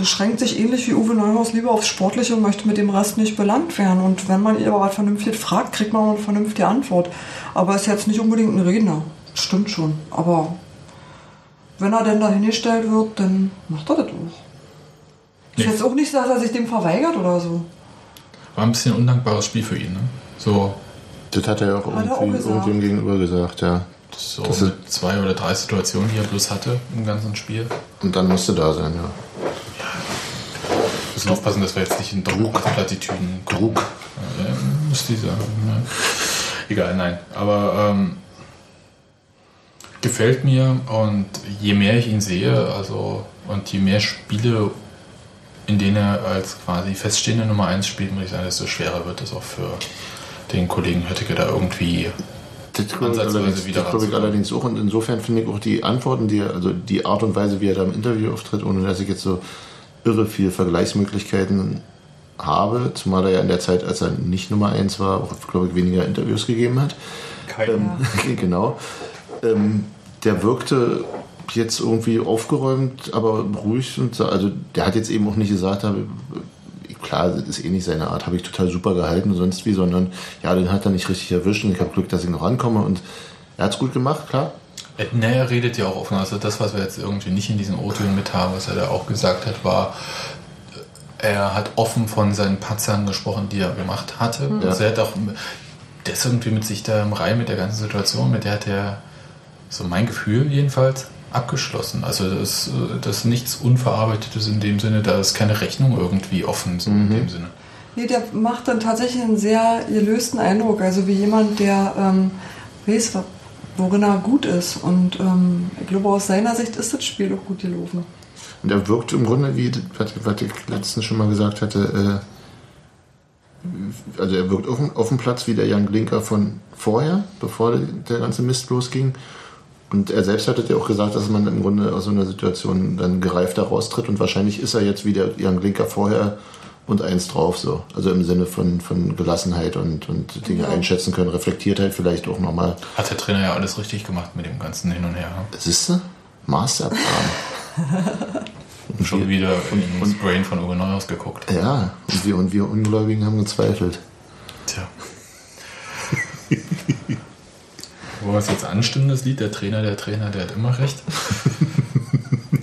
beschränkt sich ähnlich wie Uwe Neuhaus lieber aufs Sportliche und möchte mit dem Rest nicht belangt werden. Und wenn man ihn aber was vernünftig fragt, kriegt man eine vernünftige Antwort. Aber er ist jetzt nicht unbedingt ein Redner. Stimmt schon. Aber wenn er denn da hingestellt wird, dann macht er das auch. Ist jetzt auch nicht, so, dass er sich dem verweigert oder so. War ein bisschen ein undankbares Spiel für ihn, ne? So, das hat er ja auch auch irgendwem gegenüber gesagt, ja. so Das zwei oder drei Situationen, die er bloß hatte im ganzen Spiel. Und dann musste da sein, ja. Müssen aufpassen, dass wir jetzt nicht in Druckplattitüden Druck. Ja, muss die sagen. Ne? Egal, nein. Aber ähm, gefällt mir und je mehr ich ihn sehe, also und je mehr Spiele, in denen er als quasi feststehende Nummer 1 spielt, muss ich sagen, desto schwerer wird es auch für den Kollegen Höttike da irgendwie Das glaube ich, allerdings, wieder das glaube ich allerdings auch. Und insofern finde ich auch die Antworten, die er, also die Art und Weise, wie er da im Interview auftritt, ohne dass ich jetzt so irre viele Vergleichsmöglichkeiten habe, zumal er ja in der Zeit, als er nicht Nummer 1 war, auch, glaube ich, weniger Interviews gegeben hat. Ähm, genau. Ähm, der wirkte jetzt irgendwie aufgeräumt, aber ruhig und so, also der hat jetzt eben auch nicht gesagt, habe, klar, das ist eh nicht seine Art, habe ich total super gehalten und sonst wie, sondern ja, den hat er nicht richtig erwischt und ich habe Glück, dass ich noch rankomme und er hat es gut gemacht, klar. Äh, er redet ja auch offen. Also das, was wir jetzt irgendwie nicht in diesen O-Tönen mit haben, was er da auch gesagt hat, war, äh, er hat offen von seinen Patzern gesprochen, die er gemacht hatte. Mhm. Also er hat auch, der ist irgendwie mit sich da im Reihen mit der ganzen Situation, mit der hat er, so mein Gefühl jedenfalls, abgeschlossen. Also das, äh, das ist nichts Unverarbeitetes in dem Sinne, da ist keine Rechnung irgendwie offen, so in dem Sinne. Nee, der macht dann tatsächlich einen sehr gelösten Eindruck. Also wie jemand, der ähm, weiß, worin er gut ist. Und ähm, ich glaube, aus seiner Sicht ist das Spiel auch gut gelaufen. Und er wirkt im Grunde, wie was, was ich letztens schon mal gesagt hatte, äh, also er wirkt auf, dem- auf dem Platz wie der Jan Glinker von vorher, bevor der, der ganze Mist losging. Und er selbst hatte ja auch gesagt, dass man im Grunde aus so einer Situation dann gereifter raustritt und wahrscheinlich ist er jetzt wie der Jan Glinker vorher und eins drauf so. Also im Sinne von, von Gelassenheit und, und Dinge Ja. einschätzen können, Reflektiertheit vielleicht auch nochmal. Hat der Trainer ja alles richtig gemacht mit dem ganzen Hin und Her. ne? Siehst du? Masterplan. Schon wieder ins Brain von Uwe Neuhaus geguckt. Ja, und wir, und wir Ungläubigen haben gezweifelt. Tja. Wo es jetzt anstimmt, das Lied, der Trainer, der Trainer, der hat immer recht.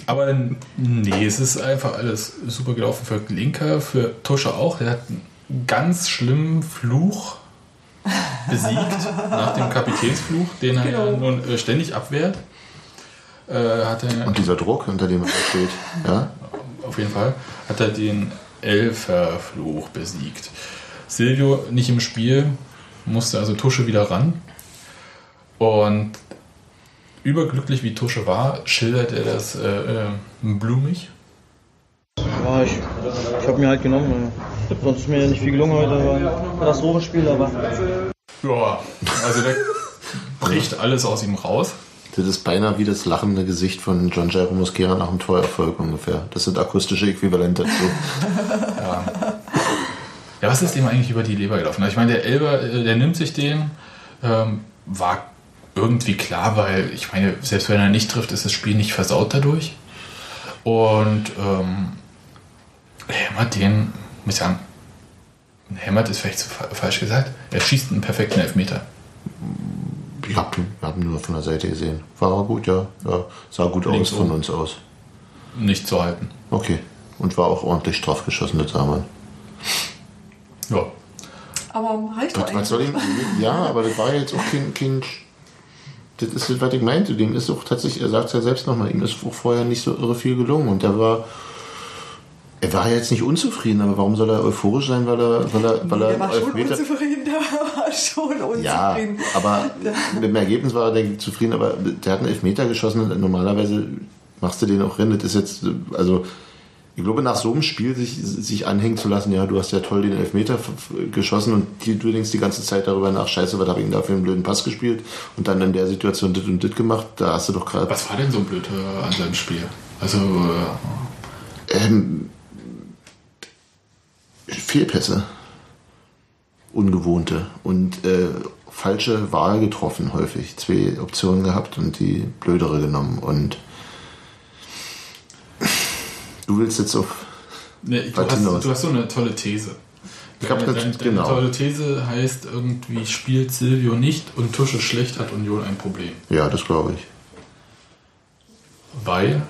Aber nee, es ist einfach alles super gelaufen für Linker, für Tusche auch. Der hat einen ganz schlimmen Fluch besiegt nach dem Kapitänsfluch, den er ja Genau. nun äh, ständig abwehrt. Äh, hat er, Und dieser Druck, unter dem er steht, ja, auf jeden Fall, hat er den Elferfluch besiegt. Silvio nicht im Spiel, musste also Tusche wieder ran. Und überglücklich wie Tusche war, schildert er das äh, äh, blumig. Ja, ich, ich habe mir halt genommen. äh, Sonst ist mir ja nicht viel gelungen heute. War ein Katastrophenspiel, aber Ja, also der bricht alles aus ihm raus. das ist beinahe wie das lachende Gesicht von John Jairo Mosquera nach dem Torerfolg ungefähr. Das sind akustische Äquivalente dazu. Ja. ja, was ist dem eigentlich über die Leber gelaufen? Ich meine, der Elber, äh, der nimmt sich den, ähm, war irgendwie klar, weil ich meine, selbst wenn er nicht trifft, ist das Spiel nicht versaut dadurch. Und ähm, hämmert den, muss ich sagen, hämmert ist vielleicht zu fa falsch gesagt, er schießt einen perfekten Elfmeter. Ich habe hab ihn nur von der Seite gesehen. War gut, ja. ja sah gut Links aus von uns aus. Nicht zu halten. Okay. Und war auch ordentlich straff geschossen, das sah man. Ja. Aber reicht doch Was, was soll ich, ja, aber das war jetzt auch kein, kein. Das ist das, was ich meinte. Dem ist auch tatsächlich, er sagt es ja selbst nochmal, ihm ist auch vorher nicht so irre viel gelungen. Und er war. Er war jetzt nicht unzufrieden, aber warum soll er euphorisch sein, weil er, weil er, weil er Der war schon unzufrieden, der war schon unzufrieden. Ja, aber mit dem Ergebnis war er denke ich, zufrieden, aber der hat einen Elfmeter geschossen und normalerweise machst du den auch rein. Das ist jetzt, also ich glaube, nach so einem Spiel sich, sich anhängen zu lassen, ja, du hast ja toll den Elfmeter geschossen und die, du denkst die ganze Zeit darüber nach, scheiße, was habe ich denn da für einen blöden Pass gespielt und dann in der Situation dit und dit gemacht, da hast du doch gerade... Was war denn so blöd äh, an seinem Spiel? Also, äh, Ähm, Fehlpässe. Ungewohnte und äh, falsche Wahl getroffen häufig. Zwei Optionen gehabt und die blödere genommen. Und du willst jetzt auf Ne, du, weit hinaus. hast, du hast so eine tolle These. Ich Deine, deine genau. tolle These heißt irgendwie, spielt Silvio nicht und Tusche schlecht, hat Union ein Problem. Ja, das glaube ich. Weil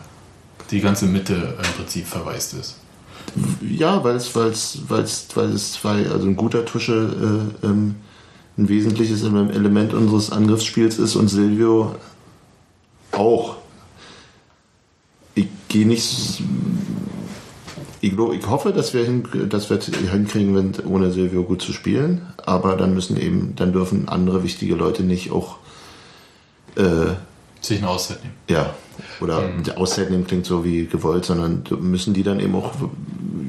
die ganze Mitte im Prinzip verwaist ist. Ja, weil es, weil es, weil es, weil es zwei, also ein guter Tusche äh, ähm, ein wesentliches Element unseres Angriffsspiels ist und Silvio auch. Ich gehe nicht. Ich, hoffe, dass wir, hin, dass wir hinkriegen, wenn, ohne Silvio gut zu spielen. Aber dann müssen eben, dann dürfen andere wichtige Leute nicht auch äh, Sich eine Auszeit nehmen. ja, oder Mhm. Auszeit nehmen klingt so wie gewollt, sondern müssen die dann eben auch,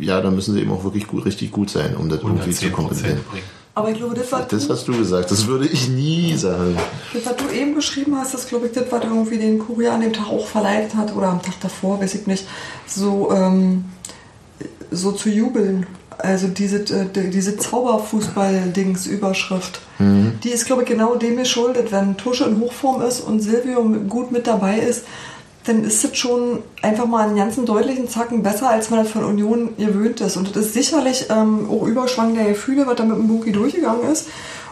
ja, da müssen sie eben auch wirklich gut, richtig gut sein, um das irgendwie zu 110% kompensieren. bringen. Aber ich glaube, das, was Das hast du gesagt, das würde ich nie sagen. das, was du eben beschrieben hast, das glaube ich, das, was irgendwie den Kurier an dem Tag auch verleitet hat oder am Tag davor, weiß ich nicht, so, ähm, so zu jubeln. Also diese, äh, die- diese Zauberfußball-Dings-Überschrift. Mhm. Die ist, glaube ich, genau dem geschuldet. Wenn Tusche in Hochform ist und Silvio gut mit dabei ist, dann ist es schon einfach mal einen ganzen deutlichen Zacken besser, als man das von Union gewöhnt ist. Und das ist sicherlich ähm, auch Überschwang der Gefühle, was da mit dem Buki durchgegangen ist.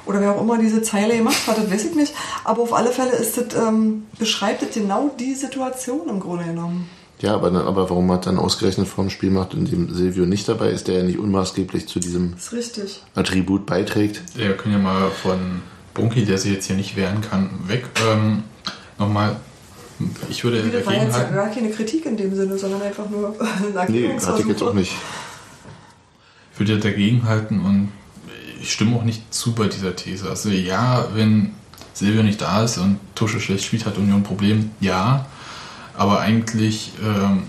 Oder wer auch immer diese Zeile gemacht hat, das weiß ich nicht. Aber auf alle Fälle ist das, ähm, beschreibt das genau die Situation im Grunde genommen. Ja, aber, dann, aber warum man dann ausgerechnet vorm Spiel macht, in dem Silvio nicht dabei ist, der ja nicht unmaßgeblich zu diesem Das ist richtig. Attribut beiträgt? Wir können ja mal von Bunky, der sich jetzt hier nicht wehren kann, weg. Ähm, Nochmal, ich würde Das war jetzt ja halten. gar keine Kritik in dem Sinne, sondern einfach nur ein Nee, hatte ich jetzt auch nicht. Ich würde dagegen halten und ich stimme auch nicht zu bei dieser These. Also ja, wenn Silvio nicht da ist und Tusche schlecht spielt, hat Union ein Problem. Ja, aber eigentlich ähm,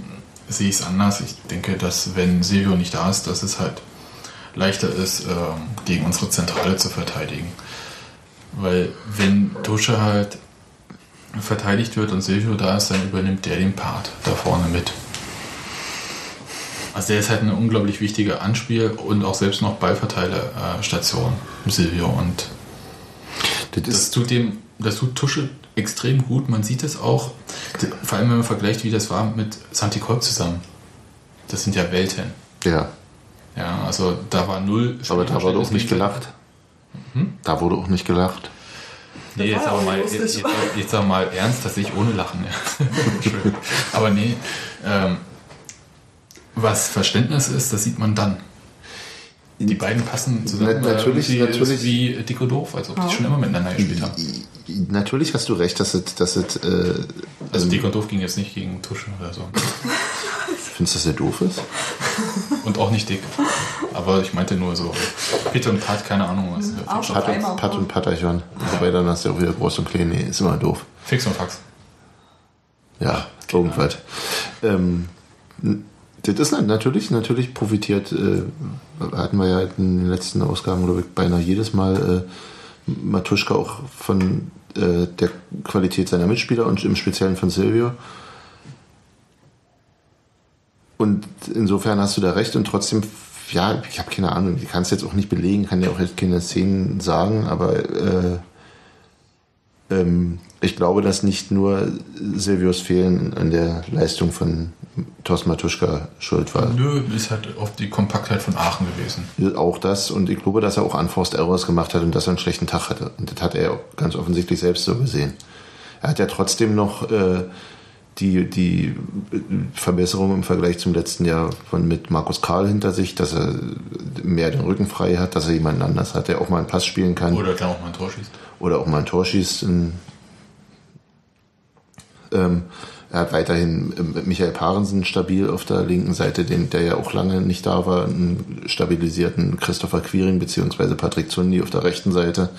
sehe ich es anders. Ich denke, dass wenn Silvio nicht da ist, dass es halt leichter ist, ähm, gegen unsere Zentrale zu verteidigen. Weil wenn Tusche halt verteidigt wird und Silvio da ist, dann übernimmt der den Part da vorne mit. Also der ist halt eine unglaublich wichtige Anspiel- und auch selbst noch Ballverteilerstation, Silvio. Und das, tut dem, das tut Tusche extrem gut. Man sieht es auch, vor allem wenn man vergleicht, wie das war mit Santi Kolb zusammen. das sind ja Welten. Ja. Ja, also da war null. Aber da wurde auch nicht gelacht. Hm? Da wurde auch nicht gelacht. Nee, jetzt aber, mal, jetzt, jetzt, jetzt aber mal ernst, dass ich ohne Lachen. Aber nee, ähm, was Verständnis ist, das sieht man dann. Die beiden passen zusammen. Na- natürlich- äh, natürlich. Wie Dick und Doof, als ob die schon immer miteinander gespielt haben. Natürlich hast du recht, dass es, dass es äh, Also Dick und Doof ging jetzt nicht gegen Tusche oder so. Findest du, dass der doof ist? Und auch nicht dick. Aber ich meinte nur so, Peter und Pat, keine Ahnung was. Auf Pat Eimer. und, Pat und Patachon. Wobei dann hast du auch wieder groß und klein. Nee, ist immer doof. Fix und Fax. Ja, irgendwas. Ähm, das ist na- natürlich, natürlich profitiert, äh, hatten wir ja in den letzten Ausgaben, glaube ich, beinahe jedes Mal äh, Matuschka auch von äh, der Qualität seiner Mitspieler und im Speziellen von Silvio. Und insofern hast du da recht und trotzdem, ja, ich habe keine Ahnung, ich kann es jetzt auch nicht belegen, kann ja auch jetzt keine Szenen sagen, aber äh, ähm, ich glaube, dass nicht nur Silvios Fehlen an der Leistung von Thorsten Matuschka schuld war. Nö, ist halt oft die Kompaktheit von Aachen gewesen. Auch das und ich glaube, dass er auch Unforced Errors gemacht hat und dass er einen schlechten Tag hatte. Und das hat er auch ganz offensichtlich selbst so gesehen. Er hat ja trotzdem noch äh, die, die Verbesserung im Vergleich zum letzten Jahr von mit Markus Karl hinter sich, dass er mehr den Rücken frei hat, dass er jemanden anders hat, der auch mal einen Pass spielen kann. Oder dann auch mal ein Tor schießt. oder auch mal ein Tor schießt. Ähm, er hat weiterhin ähm, Michael Parensen stabil auf der linken Seite, den, der ja auch lange nicht da war, einen stabilisierten Christopher Quiring beziehungsweise Patrick Zundi auf der rechten Seite.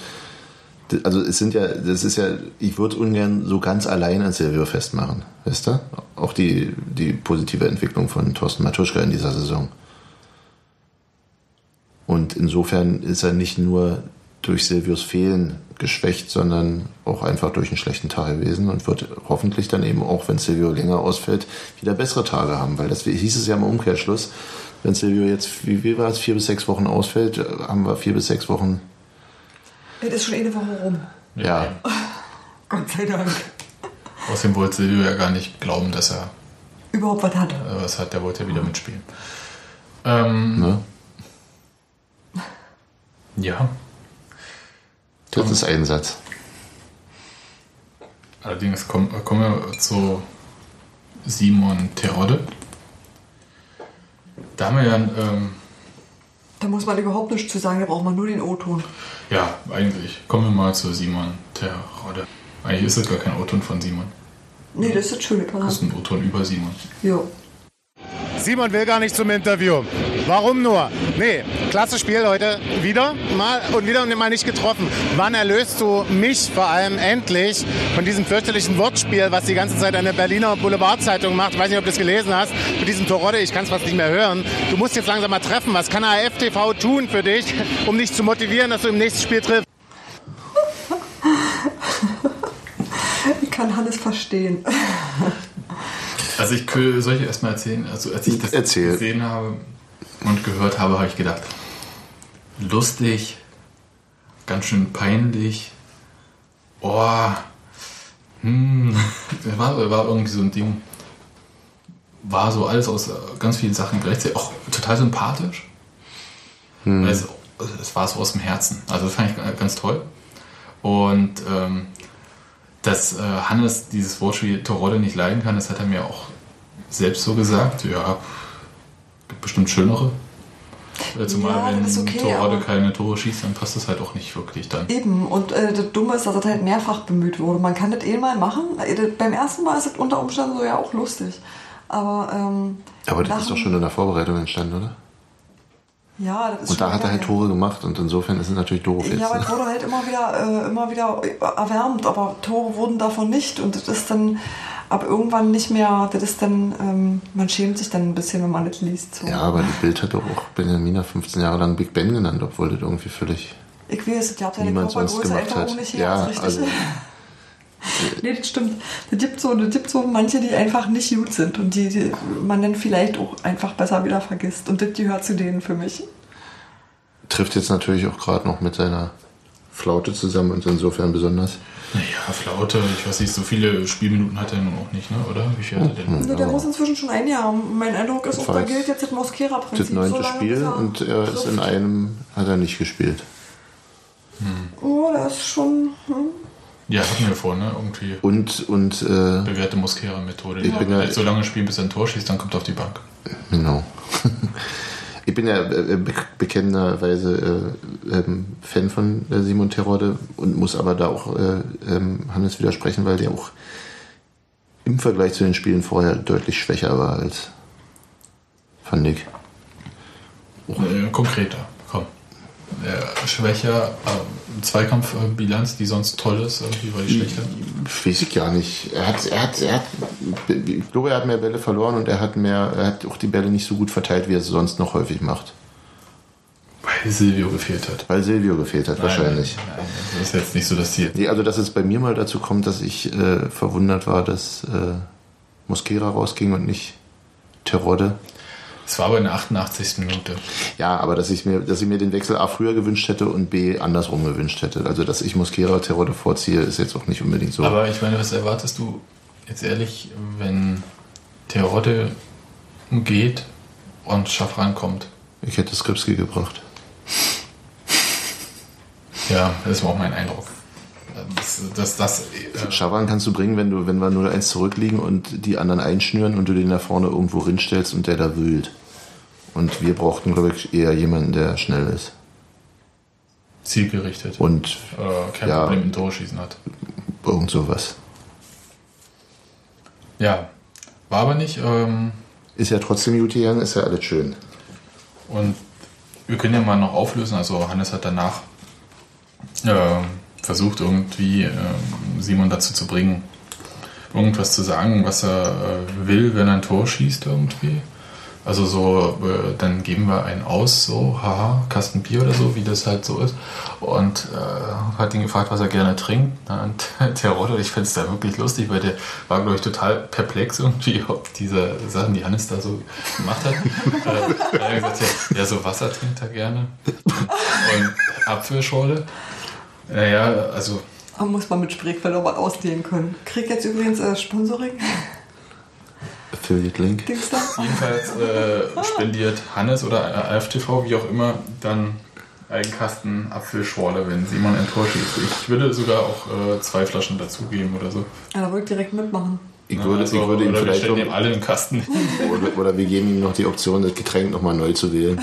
Also es sind ja, das ist ja, ich würde ungern so ganz allein an Silvio festmachen, weißt du? Auch die, die positive Entwicklung von Thorsten Matuschka in dieser Saison. Und insofern ist er nicht nur durch Silvios Fehlen geschwächt, sondern auch einfach durch einen schlechten Tag gewesen und wird hoffentlich dann eben auch, wenn Silvio länger ausfällt, wieder bessere Tage haben. Weil das hieß es ja im Umkehrschluss, wenn Silvio jetzt, wie, wie war es, vier bis sechs Wochen ausfällt, haben wir vier bis sechs Wochen, Das ist schon eine Woche rum. ja, Gott sei Dank. Außerdem wollte Silvio ja gar nicht glauben, dass er Überhaupt was hat. äh, was hat. Der wollte ja wieder mitspielen. Ähm, ne? Ja, Das ist ein Satz. allerdings kommen, kommen wir zu Simon Terodde. Da haben wir ja, ähm, Da muss man überhaupt nichts zu sagen, da braucht man nur den O-Ton. ja, eigentlich, kommen wir mal zu Simon Terodde. Eigentlich ist es gar kein O-Ton von Simon. Nee, das ist das Schöne Das ist ein O-Ton über Simon. Jo. Simon will gar nicht zum Interview. Warum nur? Nee, klasse Spiel heute. Wieder mal und wieder mal nicht getroffen. Wann erlöst du mich vor allem endlich von diesem fürchterlichen Wortspiel, was die ganze Zeit eine Berliner Boulevardzeitung macht? Ich weiß nicht, ob du das gelesen hast. Mit diesem Torodde, ich kann es fast nicht mehr hören. Du musst jetzt langsam mal treffen. Was kann AFTV tun für dich, um dich zu motivieren, dass du im nächsten Spiel triffst? Ich kann Hannes verstehen. Also ich soll ich erstmal erzählen, also als ich das Erzähl. gesehen habe und gehört habe, habe ich gedacht, lustig, ganz schön peinlich, oh, hm, war, war irgendwie so ein Ding, war so alles aus äh, ganz vielen Sachen gleichzeitig auch total sympathisch. Hm. Es, es war so aus dem Herzen, also das fand ich ganz toll. Und ähm, dass äh, Hannes dieses Wortspiel Torodde nicht leiden kann, das hat er mir auch selbst so gesagt. Ja, gibt bestimmt schönere. Äh, Zumal Ja, wenn das okay, Torodde aber- keine Tore schießt, dann passt das halt auch nicht wirklich dann. Eben, und äh, das Dumme ist, dass das halt mehrfach bemüht wurde. Man kann das eh mal machen. Äh, das, beim ersten Mal ist es unter Umständen so ja auch lustig. Aber, ähm, Aber das ist doch schon in der Vorbereitung entstanden, oder? Ja, das ist Und da hat er halt. Tore gemacht und insofern ist es natürlich doof jetzt. Ja, aber ne? wurde halt immer wieder, äh, immer wieder erwärmt, aber Tore wurden davon nicht. Und das ist dann ab irgendwann nicht mehr, das ist dann, ähm, man schämt sich dann ein bisschen, wenn man das liest. So. Ja, aber die Bild hat doch auch Benjamina 15 Jahre lang Big Ben genannt, obwohl das irgendwie völlig Ich weiß, ich habe sonst Körpergröße einfach nicht her, Ja, also nee, das stimmt. Es gibt, so, es gibt so manche, die einfach nicht gut sind und die, die man dann vielleicht auch einfach besser wieder vergisst. Und das gehört zu denen für mich. trifft jetzt natürlich auch gerade noch mit seiner Flaute zusammen und insofern besonders. Naja, Flaute, ich weiß nicht, so viele Spielminuten hat er nun auch nicht, ne? oder? Wie viel hat er denn? Also der muss inzwischen schon ein Jahr haben. Mein Eindruck ist, auch da gilt jetzt das Mosquera-Prinzip. Das neunte So lange, Spiel er und er ist in einem, hat er nicht gespielt. Oh, das ist schon. Hm. Ja, hatten wir vor, ne? Irgendwie. Und, und, äh, Bewährte Mosquera-Methode. Ich bin ja- so lange spielen, bis er ein Tor schießt, dann kommt er auf die Bank. Genau. ich bin ja äh, be bekennenderweise äh, ähm, Fan von äh, Simon Terodde und muss aber da auch äh, ähm, Hannes widersprechen, weil der auch im Vergleich zu den Spielen vorher deutlich schwächer war als fand ich. Äh, konkreter. Äh, schwächer, äh, Zweikampfbilanz, die sonst toll ist, irgendwie war die schlechter. Weiß ich gar nicht. Er hat, er hat, er hat, ich glaube, er hat mehr Bälle verloren und er hat mehr, er hat auch die Bälle nicht so gut verteilt, wie er es sonst noch häufig macht. Weil Silvio gefehlt hat. Weil Silvio gefehlt hat, Nein, wahrscheinlich. Nein, nein, das ist jetzt nicht so, dass die. Nee, also dass es bei mir mal dazu kommt, dass ich äh, verwundert war, dass äh, Mosquera rausging und nicht Terodde. Es war aber in der 88. Minute. Ja, aber dass ich mir, dass ich mir den Wechsel A früher gewünscht hätte und B andersrum gewünscht hätte. Also dass ich Mosquera Terodde vorziehe, ist jetzt auch nicht unbedingt so. Aber ich meine, was erwartest du jetzt ehrlich, wenn Terodde geht und Schaffran kommt? Ich hätte Skripski gebracht. Ja, das war auch mein Eindruck. Das, das, das, äh, Schaban kannst du bringen, wenn du, wenn wir 0-1 zurückliegen und die anderen einschnüren und du den da vorne irgendwo rinstellst und der da wühlt. Und wir brauchten, glaube ich, eher jemanden, der schnell ist. zielgerichtet. Und äh, kein ja. Problem mit Torschießen hat. irgend sowas. Ja, war aber nicht. Ähm, Ist ja trotzdem gut gegangen, ist ja alles schön. Und wir können ja mal noch auflösen. Also Hannes hat danach ähm, versucht irgendwie ähm, Simon dazu zu bringen, irgendwas zu sagen, was er äh, will, wenn er ein Tor schießt irgendwie. Also so, äh, dann geben wir einen aus, so, haha, Kasten Bier oder so, wie das halt so ist. Und äh, hat ihn gefragt, was er gerne trinkt. Na, Und der Rotter, ich fand es da wirklich lustig, weil der war, glaube ich, total perplex irgendwie, ob diese Sachen, die Hannes da so gemacht hat. äh, er hat gesagt, ja, so Wasser trinkt er gerne. Und Apfelschorle. Naja, also Man muss man mit Spreequelle auch mal ausdehnen können. Krieg jetzt übrigens äh, Sponsoring. Affiliate Link. Dings da. Jedenfalls äh, spendiert Hannes oder AFTV, wie auch immer, dann einen Kasten Apfelschorle, wenn Simon Tor schießt. Ich würde sogar auch äh, zwei Flaschen dazugeben oder so. Ja, da wollte ich direkt mitmachen. Ich würde, also, ich würde ihm oder wir vielleicht stellen noch, ihm alle einen Kasten. oder, oder wir geben ihm noch die Option, das Getränk nochmal neu zu wählen.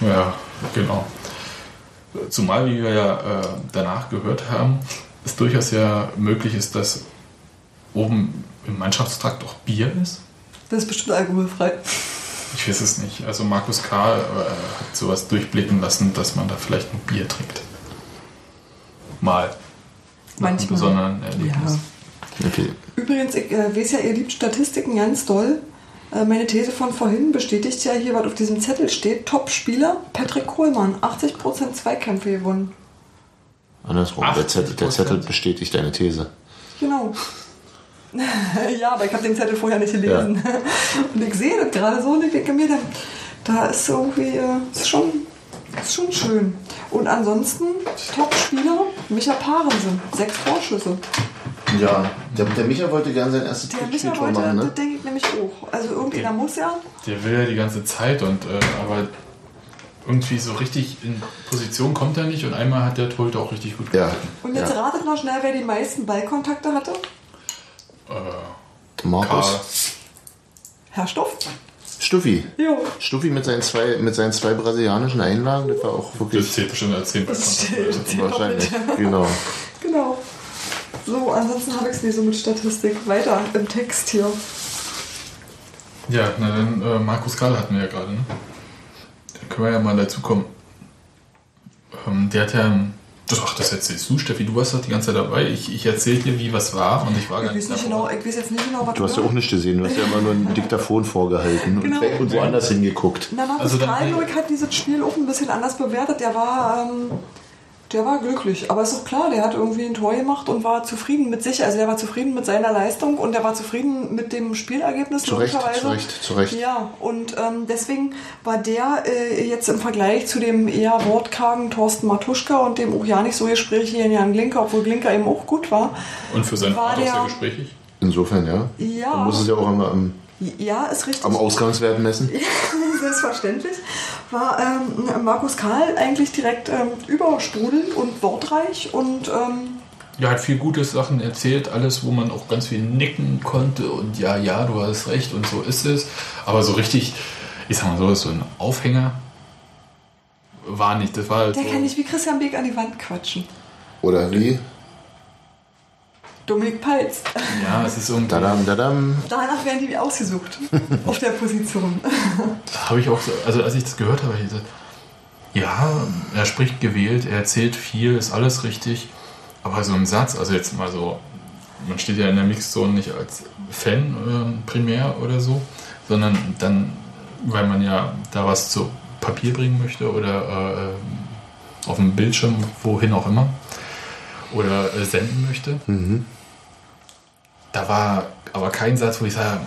ja, genau. Zumal, wie wir ja äh, danach gehört haben, es durchaus ja möglich ist, dass oben im Mannschaftstrakt auch Bier ist. Das ist bestimmt alkoholfrei. Ich weiß es nicht. Also Markus K. Äh, hat sowas durchblicken lassen, dass man da vielleicht ein Bier trinkt. Mal. Einem Manchmal. besonderen Erlebnis. Okay. Übrigens, ich äh, weiß ja, ihr liebt Statistiken ganz doll. Äh, meine These von vorhin bestätigt ja hier, was auf diesem Zettel steht. Top-Spieler Patrick Kohlmann, 80% Zweikämpfe gewonnen. Andersrum, der Zettel, der Zettel bestätigt deine These. Genau. ja, aber ich habe den Zettel vorher nicht gelesen. Und ich sehe das gerade so und ich denke mir, da, da ist irgendwie, äh, ist schon, ist schon schön. Und ansonsten, Top-Spieler, Micha Parensen, sechs Torschüsse. Ja, der, der Micha wollte gerne sein erstes Der Micha wollte, machen, das ne? denke ich nämlich auch. Also irgendeiner muss ja. Der will ja die ganze Zeit und äh, aber irgendwie so richtig in Position kommt er nicht und einmal hat der Torhüter auch richtig gut Ja. Und jetzt ratet noch schnell, wer die meisten Ballkontakte hatte. Äh, Markus. Herr Stoff. Stuffi. Jo. Stuffi mit seinen zwei, mit seinen zwei brasilianischen Einlagen, das war auch wirklich. Das zählt bestimmt als 10 Wahrscheinlich, genau. Genau. So, ansonsten habe ich es nicht so mit Statistik. Weiter im Text hier. Ja, na dann äh, Markus Karl hatten wir ja gerade, ne? Dann können wir ja mal dazu kommen. Ähm, der hat ja. Ach, das erzählst du, Steffi, du warst doch die ganze Zeit dabei. Ich, ich erzähl dir, wie was war und ich war Ich gar weiß, nicht nicht dabei. genau, ich weiß jetzt nicht genau, was Du hast ja auch nichts gesehen, du hast ja immer nur ein Diktaphon vorgehalten Genau. und, und woanders hingeguckt. Na, Markus Also Karl, glaub ich, hat dieses Spiel auch ein bisschen anders bewertet. Der war, ähm, der war glücklich. Aber ist doch klar, der hat irgendwie ein Tor gemacht und war zufrieden mit sich. Also er war zufrieden mit seiner Leistung und er war zufrieden mit dem Spielergebnis, Zu Recht, logischerweise. zu Recht, zu Recht. Ja, und ähm, deswegen war der äh, jetzt im Vergleich zu dem eher wortkargen Thorsten Matuschka und dem auch ja nicht so gesprächigen Jan Glinker, obwohl Glinker eben auch gut war. Und für seinen War Vater der- sehr gesprächig. Insofern, ja. Ja. Man muss es ja auch am, am, Ja, ist richtig. am Ausgangswert messen. Selbstverständlich. War ähm, Markus Karl eigentlich direkt ähm, übersprudelnd und wortreich und ähm, Ja, hat viel gute Sachen erzählt, alles, wo man auch ganz viel nicken konnte und ja, ja, du hast recht und so ist es. Aber so richtig, ich sag mal so, so ein Aufhänger war nicht. Das war halt der so. kann nicht wie Christian Beek an die Wand quatschen. Oder wie? Dominik Peitz. Ja, es ist irgendwie. Dadam, dadam. Danach werden die ausgesucht auf der Position. Habe ich auch so, also als ich das gehört habe, habe ich gesagt, ja, er spricht gewählt, er erzählt viel, ist alles richtig, aber so ein Satz, also jetzt mal so, man steht ja in der Mixzone nicht als Fan ähm, primär oder so, sondern dann, weil man ja da was zu Papier bringen möchte oder äh, auf dem Bildschirm, wohin auch immer, oder äh, senden möchte. Mhm. Da war aber kein Satz, wo ich sage,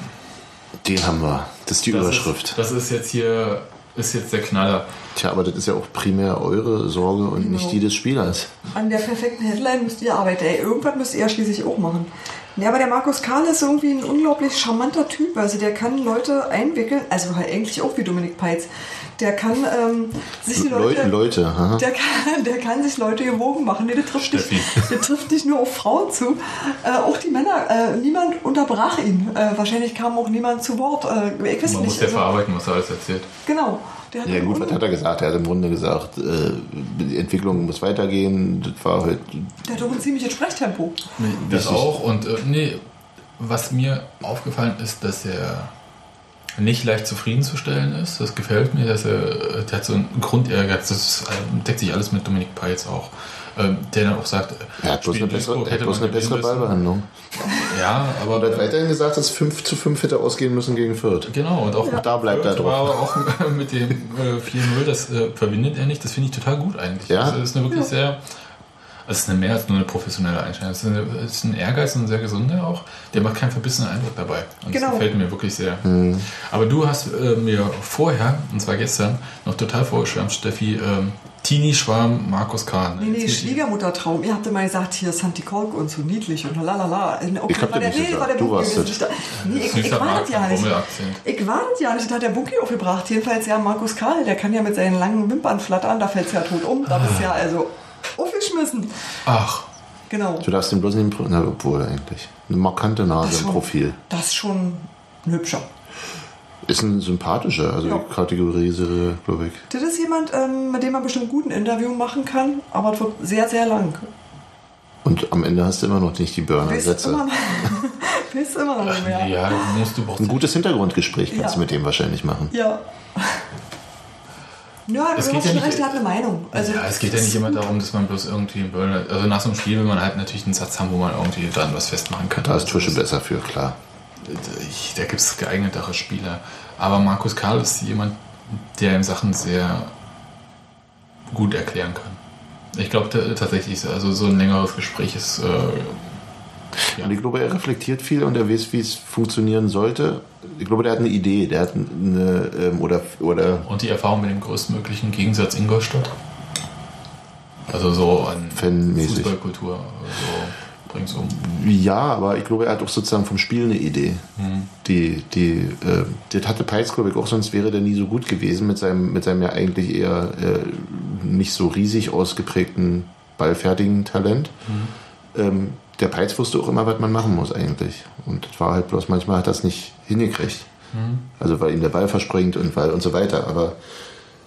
Den haben wir. Das ist die das Überschrift. Ist, das ist jetzt hier, ist jetzt der Knaller. Tja, aber das ist ja auch primär eure Sorge und Genau. nicht die des Spielers. An der perfekten Headline müsst ihr arbeiten. Ey, irgendwas müsst ihr ja schließlich auch machen. Ja, aber der Markus Karl ist irgendwie ein unglaublich charmanter Typ. Also der kann Leute einwickeln, also halt eigentlich auch wie Dominik Peitz. Der kann ähm, sich die Leute, Leute. Der kann, der kann sich Leute gewogen machen. Nee, das trifft, nicht, das trifft nicht nur auf Frauen zu. Äh, auch die Männer. Äh, niemand unterbrach ihn. Äh, wahrscheinlich kam auch niemand zu Wort. Äh, ich weiß Man nicht. muss ja also, verarbeiten, was er alles erzählt. genau. Der hat Ja gut, was hat er gesagt? Er hat im Grunde gesagt, äh, die Entwicklung muss weitergehen. Das war halt der hat doch ein ziemliches Sprechtempo. Das Richtig. auch. Und äh, nee, was mir aufgefallen ist, dass er nicht leicht zufriedenzustellen ist. Das gefällt mir, dass er, äh, der hat so einen Grundehrgeiz. Das äh, deckt sich alles mit Dominik Peitz auch. Ähm, der dann auch sagt, Er hat bloß eine bessere, er hat bloß eine bessere Ballbehandlung. Ja, aber. Und er hat weiterhin gesagt, dass 5 zu 5 hätte ausgehen müssen gegen Fürth. Genau, und auch Und da bleibt er Fürth war drauf. aber auch mit dem äh, 4-0, das äh, verbindet er nicht. Das finde ich total gut eigentlich. Ja. Das ist eine wirklich Ja. sehr. Es ist eine mehr als nur eine professionelle Einstellung. Es ist, eine, ist ein Ehrgeiz und ein sehr gesunder auch. Der macht keinen verbissenen Eindruck dabei. Und Genau. das gefällt mir wirklich sehr. Mhm. Aber du hast äh, mir vorher, und zwar gestern, noch total vorgeschwärmt, Steffi, ähm, Tini Schwarm, Markus Kahn. Nee, nee, Schwiegermuttertraum. Ihr habt immer gesagt, hier ist Santi Kolk und so niedlich und lalala. Okay, Ich hab war das der, nicht nee, war der gesagt. Du warst das. Nee, ich, ich war das ja nicht. Ich war das ja nicht. Das hat der Bunky aufgebracht. Jedenfalls ja Markus Karl. Der kann ja mit seinen langen Wimpern flattern. Da fällt es ja tot um. Da bist du ja also aufgeschmissen. Ach, Genau. Du darfst den bloß nicht, na, obwohl eigentlich. Eine markante Nase Das im schon. Profil. Das ist schon ein hübscher. Ist ein sympathischer, also Ja. kategorisiere, glaube ich. Das ist jemand, ähm, mit dem man bestimmt gut ein Interview machen kann. Aber es wird sehr, sehr lang. Und am Ende hast du immer noch nicht die Burner-Sätze. wisst immer noch nicht mehr. ja, du brauchst Ein gutes Hintergrundgespräch kannst Ja. du mit dem wahrscheinlich machen. Ja. Ja, Es du geht hast ja schon nicht- recht, hat eine Meinung. Also, ja, es geht ja nicht immer darum, dass man bloß irgendwie einen Burner. Also nach so einem Spiel will man halt natürlich einen Satz haben, wo man irgendwie dran was festmachen kann. Da ist Tusche besser für, klar. Ich, da gibt es geeignetere Spieler. Aber Markus Karl ist jemand, der in Sachen sehr gut erklären kann. Ich glaube tatsächlich, also so ein längeres Gespräch ist. Äh, Und ich glaube, er reflektiert viel und er weiß, wie es funktionieren sollte. Ich glaube, der hat eine Idee, der hat eine, ähm, oder, oder und die Erfahrung mit dem größtmöglichen Gegensatz Ingolstadt. Also so an Fanmäßig. Fußballkultur, so ringsum. Ja, aber ich glaube, er hat auch sozusagen vom Spiel eine Idee. Mhm. Die, die, äh, das hatte Peitz, glaube ich, auch, sonst wäre der nie so gut gewesen mit seinem, mit seinem ja eigentlich eher äh, nicht so riesig ausgeprägten ballfertigen Talent. Ähm, der Peitz wusste auch immer, was man machen muss eigentlich. Und das war halt bloß, manchmal hat er es nicht hingekriegt. Mhm. Also weil ihm der Ball verspringt und weil und so weiter. Aber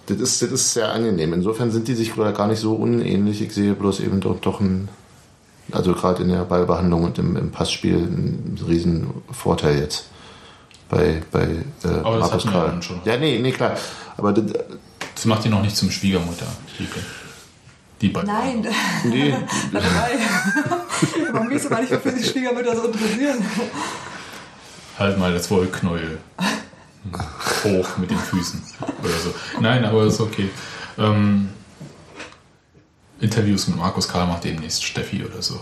das ist, das ist sehr angenehm. Insofern sind die sich gar nicht so unähnlich. Ich sehe bloß eben doch, doch ein, also gerade in der Ballbehandlung und im, im Passspiel einen riesen Vorteil jetzt bei, bei äh, Aber das Markus Karl. Ja, nee, nee, klar. Aber das, Das macht ihn noch nicht zum Schwiegermutter, Lieke. Die beiden. Nein. nee, Warte mal. Warum gehst du mal nicht, wofür sich Schwiegermütter so interessieren? Halt mal das Wollknäuel hoch mit den Füßen oder so. Nein, aber ist okay. Ähm, Interviews mit Markus Karl macht demnächst Steffi oder so.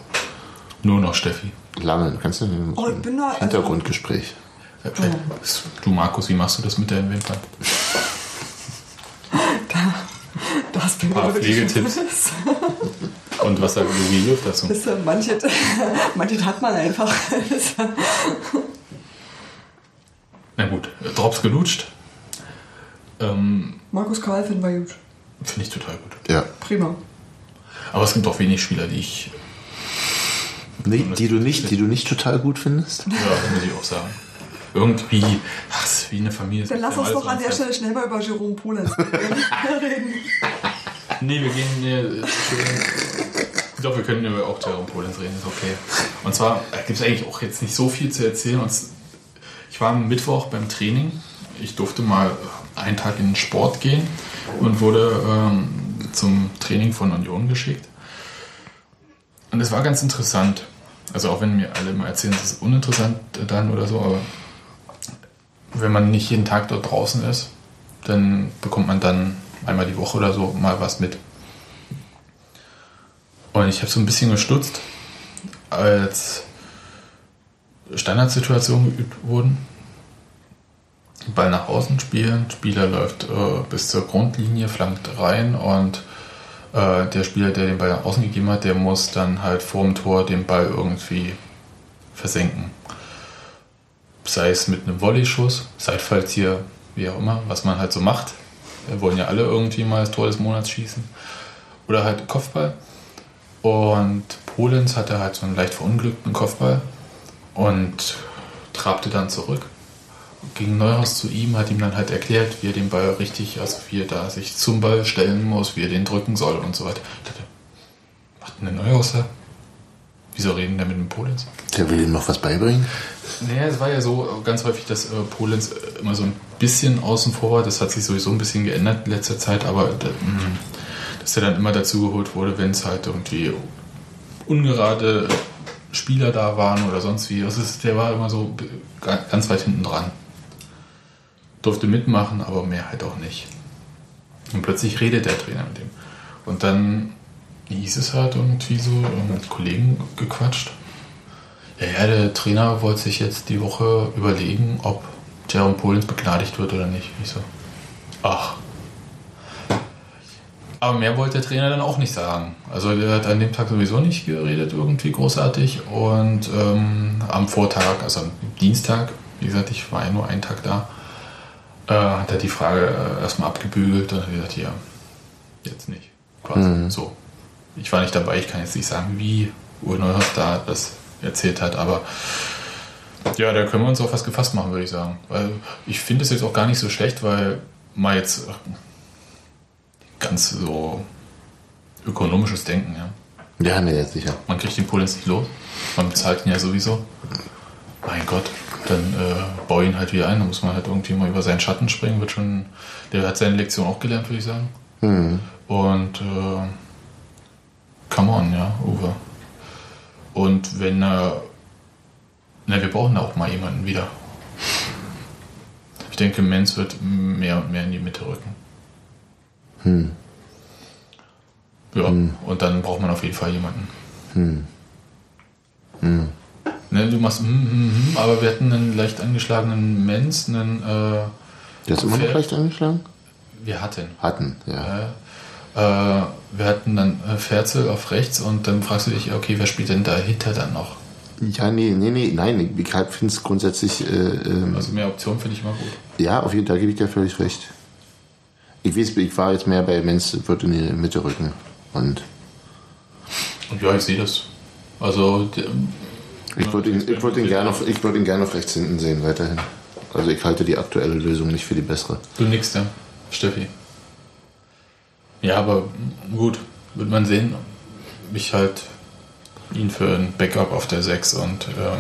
Nur noch Steffi. Lange, kannst du ein Oh, da. Also, Hintergrundgespräch. Äh, Du Markus, wie machst du das mit deinen Wimpern? Das paar ich wirklich Pflegetipps. Und was Louis Löw dazu? Wisst ihr, Manches, manches hat man einfach. Na gut, Drops gelutscht. Ähm, Markus Karl finden wir gut. Finde ich total gut. Ja. Prima. Aber es gibt auch wenig Spieler, die ich. Nee, die du nicht, die du nicht total gut findest? Ja, das muss ich auch sagen. Irgendwie, ach, wie eine Familie. Dann lass uns doch an der Stelle schnell mal über Jerome Polenz reden. Nee, wir gehen. Nee, ich glaube, wir können über auch Jerome Polenz reden, ist okay. Und zwar gibt es eigentlich auch jetzt nicht so viel zu erzählen. Und ich war am Mittwoch beim Training. Ich durfte mal einen Tag in den Sport gehen und wurde ähm, zum Training von Union geschickt. Und es war ganz interessant. Also auch wenn mir alle immer erzählen, es ist uninteressant dann oder so, aber wenn man nicht jeden Tag dort draußen ist, dann bekommt man dann einmal die Woche oder so mal was mit. Und ich habe so ein bisschen gestutzt, als Standardsituationen geübt wurden. Ball nach außen spielen, Spieler läuft äh, bis zur Grundlinie, flankt rein und äh, der Spieler, der den Ball nach außen gegeben hat, der muss dann halt vorm Tor den Ball irgendwie versenken. Sei es mit einem Volleyschuss, Seitfalltier, wie auch immer, was man halt so macht. Wir wollen ja alle irgendwie mal das Tor des Monats schießen. Oder halt Kopfball. Und Polenz hatte halt so einen leicht verunglückten Kopfball und trabte dann zurück. Ging Neuhaus zu ihm, hat ihm dann halt erklärt, wie er den Ball richtig, also wie er da sich zum Ball stellen muss, wie er den drücken soll und so weiter. Ich dachte, macht denn der Neuhaus da? Wieso reden der mit dem Polenz? Der will ihm noch was beibringen? Naja, es war ja so ganz häufig, dass äh, Polenz äh, immer so ein bisschen außen vor war. Das hat sich sowieso ein bisschen geändert in letzter Zeit, aber da, mh, dass er dann immer dazu geholt wurde, wenn es halt irgendwie ungerade Spieler da waren oder sonst wie. Das ist, der war immer so ga- ganz weit hinten dran. Durfte mitmachen, aber mehr halt auch nicht. Und plötzlich redet der Trainer mit ihm. Und dann hieß es halt irgendwie so, äh, mit Kollegen gequatscht. Ja, ja, der Trainer wollte sich jetzt die Woche überlegen, ob Jerome Polens begnadigt wird oder nicht. Ich so, ach. Aber mehr wollte der Trainer dann auch nicht sagen. Also der hat an dem Tag sowieso nicht geredet, irgendwie großartig. Und ähm, am Vortag, also am Dienstag, wie gesagt, ich war ja nur einen Tag da, äh, hat er die Frage äh, erstmal abgebügelt und hat gesagt, ja, jetzt nicht. Quasi Mhm. so. Ich war nicht dabei, ich kann jetzt nicht sagen, wie Uwe Neuhaus da das erzählt hat, aber ja, da können wir uns auf was gefasst machen, würde ich sagen. Weil ich finde es jetzt auch gar nicht so schlecht, weil mal jetzt ganz so ökonomisches Denken, ja. Ja, nee, jetzt sicher. Man kriegt den Polenz nicht los. Man bezahlt ihn ja sowieso. Mein Gott, dann äh, bau ihn halt wieder ein. Da muss man halt irgendwie mal über seinen Schatten springen. Wird schon, der hat seine Lektion auch gelernt, würde ich sagen. Mhm. Und äh, come on, ja, Uwe. Und wenn er. Na, wir brauchen da auch mal jemanden wieder. Ich denke, Menz wird mehr und mehr in die Mitte rücken. Hm. Ja, und dann braucht man auf jeden Fall jemanden. Hm. Hm. Ne, du machst, hm, hm, hm, aber wir hatten einen leicht angeschlagenen Menz, einen. Äh, Der ist immer noch leicht angeschlagen? Wir hatten. Hatten, ja. Äh, wir hatten dann äh, Ferzel auf rechts und dann fragst du dich, okay, wer spielt denn dahinter dann noch? Ja, nee, nee, nee, nein, ich finde es grundsätzlich. Äh, ähm, Also mehr Optionen finde ich immer gut. ja, auf jeden Fall, da gebe ich dir völlig recht. Ich weiß, ich war jetzt mehr bei Menz, wird in die Mitte rücken. Und Und ja, ich sehe das. Also, der, ich würde ihn, ich würd ihn gerne auf, ich würd ihn gerne auf rechts hinten sehen, weiterhin. Also ich halte die aktuelle Lösung nicht für die bessere. du nix, ja, Steffi. Ja, aber gut, wird man sehen. Ich halt ihn für ein Backup auf der 6 und ähm,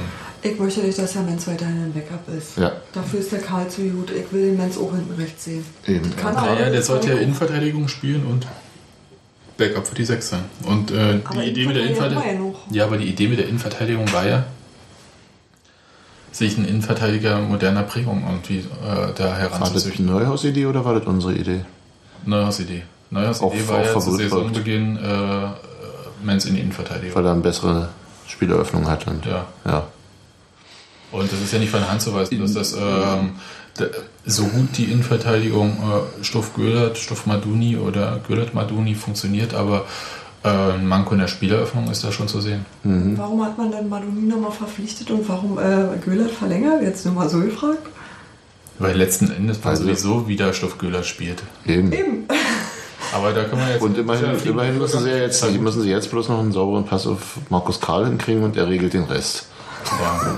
Ich möchte nicht, dass der Menz weiterhin ein Backup ist. Ja. Dafür ist der Karl zu gut. Ich will den Menz auch hinten rechts sehen. Eben. Kann er naja, auch. der sollte ja Innenverteidigung spielen und Backup für die 6 sein. Und äh, Aber die Idee mit der Innenverteidigung ja. Ja, aber die Idee mit der Innenverteidigung war ja, sich einen Innenverteidiger moderner Prägung irgendwie äh, da War das heranzuzüchten. Neuhaus-Idee oder war das unsere Idee? Neuhaus Idee. Neuers Auch- Idee war ja zu. Saisonbeginn äh, Menz in die Innenverteidigung. Weil er eine bessere Spieleröffnung hat. Und, Ja. ja. Und das ist ja nicht von der Hand zu weisen, dass das ähm, so gut die Innenverteidigung äh, Stoff Göllert, Stoff Maduni oder Göllert Maduni funktioniert, aber äh, ein Manko in der Spieleröffnung ist da schon zu sehen. Warum hat man dann Maduni nochmal verpflichtet und warum äh, Göhlert verlängert? Jetzt nur mal so gefragt. Weil letzten Endes war Also- sowieso wieder Stoff Göllert spielt. Eben. Eben. Aber da können wir jetzt. Und immerhin, Ja, immerhin müssen, sie ja jetzt, müssen sie jetzt bloß noch einen sauberen Pass auf Markus Karl hinkriegen und er regelt den Rest. Ja.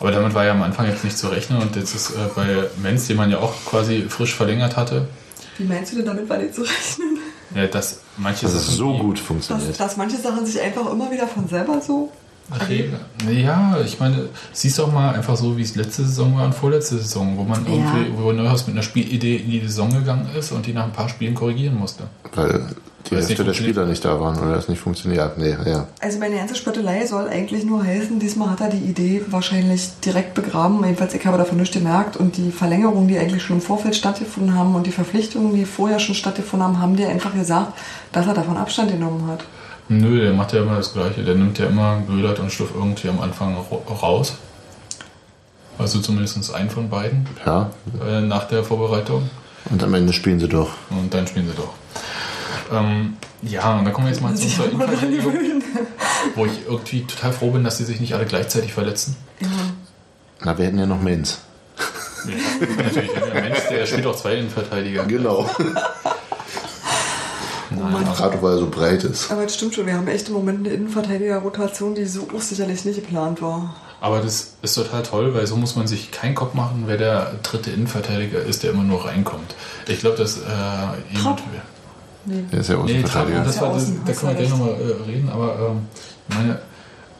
Aber damit war ja am Anfang jetzt nicht zu rechnen und jetzt ist äh, bei Menz, den man ja auch quasi frisch verlängert hatte, Wie meinst du denn damit, war nicht zu rechnen? ja, dass manche Dass es so gut Dass, funktioniert. dass manche Sachen sich einfach immer wieder von selber so. Okay. Ja, ich meine, siehst doch mal einfach so, wie es letzte Saison war und vorletzte Saison, wo man irgendwie, wo Neuhaus mit einer Spielidee in die Saison gegangen ist und die nach ein paar Spielen korrigieren musste. Weil die Weil es Hälfte der. Spieler nicht da waren oder es nicht funktioniert. Nee, ja. Also meine ganze Spöttelei soll eigentlich nur heißen, diesmal hat er die Idee wahrscheinlich direkt begraben. Jedenfalls, ich habe davon nichts gemerkt. Und die Verlängerungen, die eigentlich schon im Vorfeld stattgefunden haben und die Verpflichtungen, die vorher schon stattgefunden haben, haben dir einfach gesagt, dass er davon Abstand genommen hat. Nö, der macht ja immer das Gleiche. Der nimmt ja immer Göhlert und Stuff irgendwie am Anfang ra- raus. Also zumindest einen von beiden ja. äh, nach der Vorbereitung. Und am Ende spielen sie doch. Und dann spielen sie doch. Ähm, ja, und dann kommen wir jetzt mal zu Sich unserer auch mal dran Innenverteidigung, wo ich irgendwie total froh bin, dass sie sich nicht alle gleichzeitig verletzen. Na, wir hätten ja noch Mainz. Ja, natürlich, der Mensch, der spielt auch zwei Innenverteidiger. Genau. Nein, Gerade weil er so breit ist. Aber es stimmt schon, wir haben echt im Moment eine Innenverteidiger-Rotation, die so sicherlich nicht geplant war. Aber das ist total toll, weil so muss man sich keinen Kopf machen, wer der dritte Innenverteidiger ist, der immer nur reinkommt. Ich glaube, dass äh, jemand. Nee. Der ist ja Nee, Außenverteidiger. Trapp, das war, das, da können wir gleich nochmal äh, reden, aber ähm, ich meine,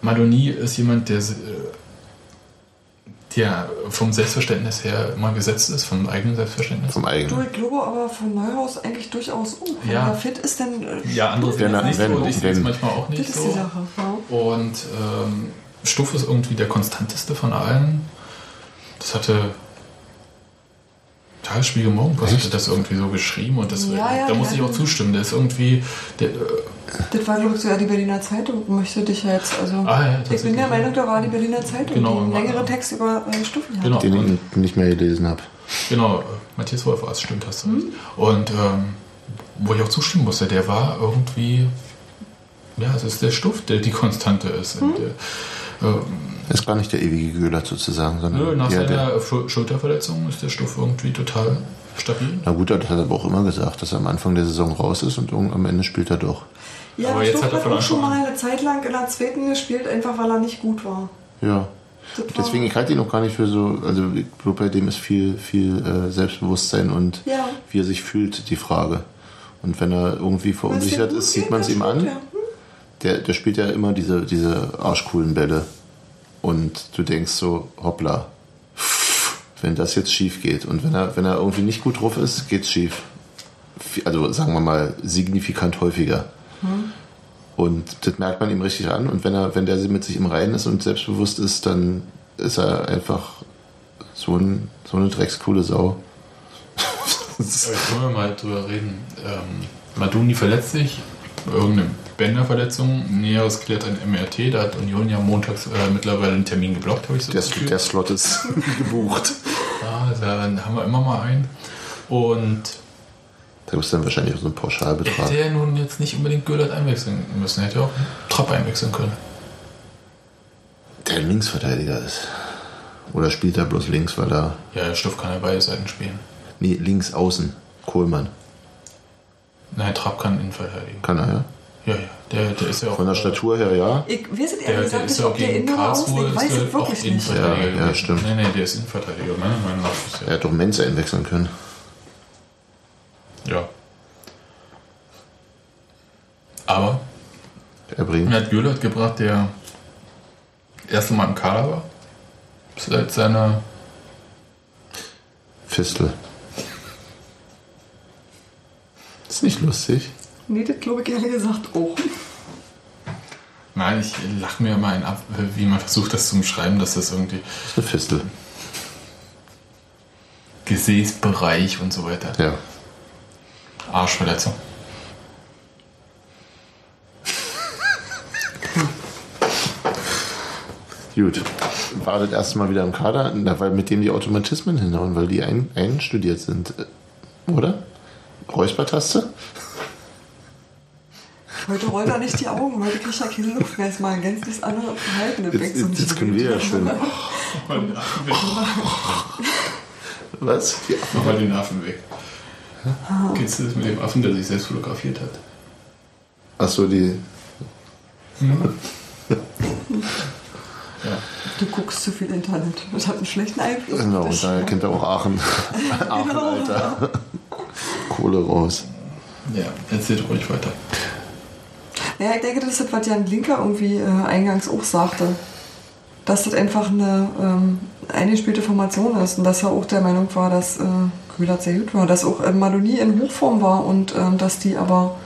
Madoni ist jemand, der, äh, der vom Selbstverständnis her immer gesetzt ist, vom eigenen Selbstverständnis. Vom Du, eigenen. ich glaube aber von Neuhaus eigentlich durchaus auch. Wenn Ja. fit ist, dann. äh, Ja, andere er- es nicht wenn- so und ich sehe es manchmal auch nicht Das ist so. die Sache. Ja. Und ähm, Stuff ist irgendwie der konstanteste von allen. Das hatte Tagesspiegel Morgenpost hatte das irgendwie so geschrieben und das, Ja, ja, da muss ich auch zustimmen. Der ist irgendwie, der, äh, Das war, glaube ich, sogar die Berliner Zeitung. Möchte dich ja jetzt. Also, Ah, ja, ich bin der Meinung, da war die Berliner Zeitung, Genau, die längeren Text über äh, Stufen hatte. Genau. Den ich nicht mehr gelesen habe. Genau, äh, Matthias Wolf war es, stimmt, hast du recht. Und ähm, wo ich auch zustimmen musste, der war irgendwie, ja, es ist der Stuff, der die Konstante ist. Und der, ähm, Ist gar nicht der ewige Göhler sozusagen, sondern nö, nach der. seiner Schul- Schulterverletzung ist der Stuff irgendwie total stabil. Na gut, das hat er aber auch immer gesagt, dass er am Anfang der Saison raus ist und irgend- am Ende spielt er doch. Ja, Aber jetzt Stuff hat er hat auch schon mal eine Zeit lang in der zweiten gespielt, einfach weil er nicht gut war. Ja. Deswegen, ich halte ihn auch gar nicht für so, also ich glaube, bei dem ist viel, viel äh, Selbstbewusstsein und Ja. wie er sich fühlt, die Frage. Und wenn er irgendwie verunsichert ist, sieht man es ihm an. er. Der, der spielt ja immer diese, diese arschcoolen Bälle. Und du denkst so, hoppla, wenn das jetzt schief geht. Und wenn er, wenn er irgendwie nicht gut drauf ist, geht's schief. Also sagen wir mal, signifikant häufiger. Und das merkt man ihm richtig an. Und wenn er, wenn der mit sich im Reinen ist und selbstbewusst ist, dann ist er einfach so, ein, so eine dreckscoole Sau. Jetzt können wir mal drüber reden. Ähm, Maduni verletzt sich, irgendeine Bänderverletzung, Näheres klärt ein MRT, da hat Union ja montags äh, mittlerweile einen Termin geblockt, habe ich so Der, der Slot ist gebucht. Ja, da haben wir immer mal einen. Und Da ist dann wahrscheinlich auch so ein Pauschalbetrag. der nun jetzt nicht unbedingt Göllert einwechseln müssen, hätte auch Trapp einwechseln können. Der Linksverteidiger ist. Oder spielt er bloß links, weil er. Ja, Stoff kann ja beide Seiten spielen. Nee, links außen. Kohlmann. Nein, Trapp kann Innenverteidigen. Kann er, ja? Ja, ja. Der, der ist ja auch. Von der Statur her, ja. Ich weiß es Der, ehrlich der gesagt ist nicht, ja auch ob der außen, Karlsruhe ich weiß ist es wirklich nicht. Innenverteidiger. Ja, ja, stimmt. Nee, nee, der ist Innenverteidiger. Meiner Meinung nach ist Er hat doch Menz einwechseln können. Ja. Aber Er bringt. er hat Göllert gebracht, der erste Mal im Kader war. Seit seiner. Fistel. Ist nicht lustig. Nee, das glaube ich ehrlich gesagt auch. Nein, ich lache mir mal einen ab, wie man versucht, das zu beschreiben, dass das irgendwie. Das ist eine Fistel. Gesäßbereich und so weiter. Ja. Arschverletzung. Gut. War das erste Mal wieder im Kader, weil mit dem die Automatismen hinhauen, weil die ein, einstudiert sind. Oder? Räuspertaste? Heute rollt er nicht die Augen, heute kriegt er keine Luft mehr. Ist mal ein gänzlich anderes Verhalten. Das Jetzt, so jetzt, nicht jetzt können wir ja schön. Was? Die Mach mal den Affen weg. Kennst du das mit dem Affen, der sich selbst fotografiert hat? Achso, die. Du guckst zu viel Internet. Das hat einen schlechten Einfluss. Genau, dich. daher kennt er auch Aachen. Aachen, Genau. Alter. Kohle raus. Ja, erzählt ruhig weiter. Ja, ich denke, das ist das, was Jan Linker irgendwie äh, eingangs auch sagte. Dass das einfach eine ähm, eingespielte Formation ist und dass er auch der Meinung war, dass äh, Kühler sehr gut war, dass auch äh, Maloni in Hochform war und ähm, dass die aber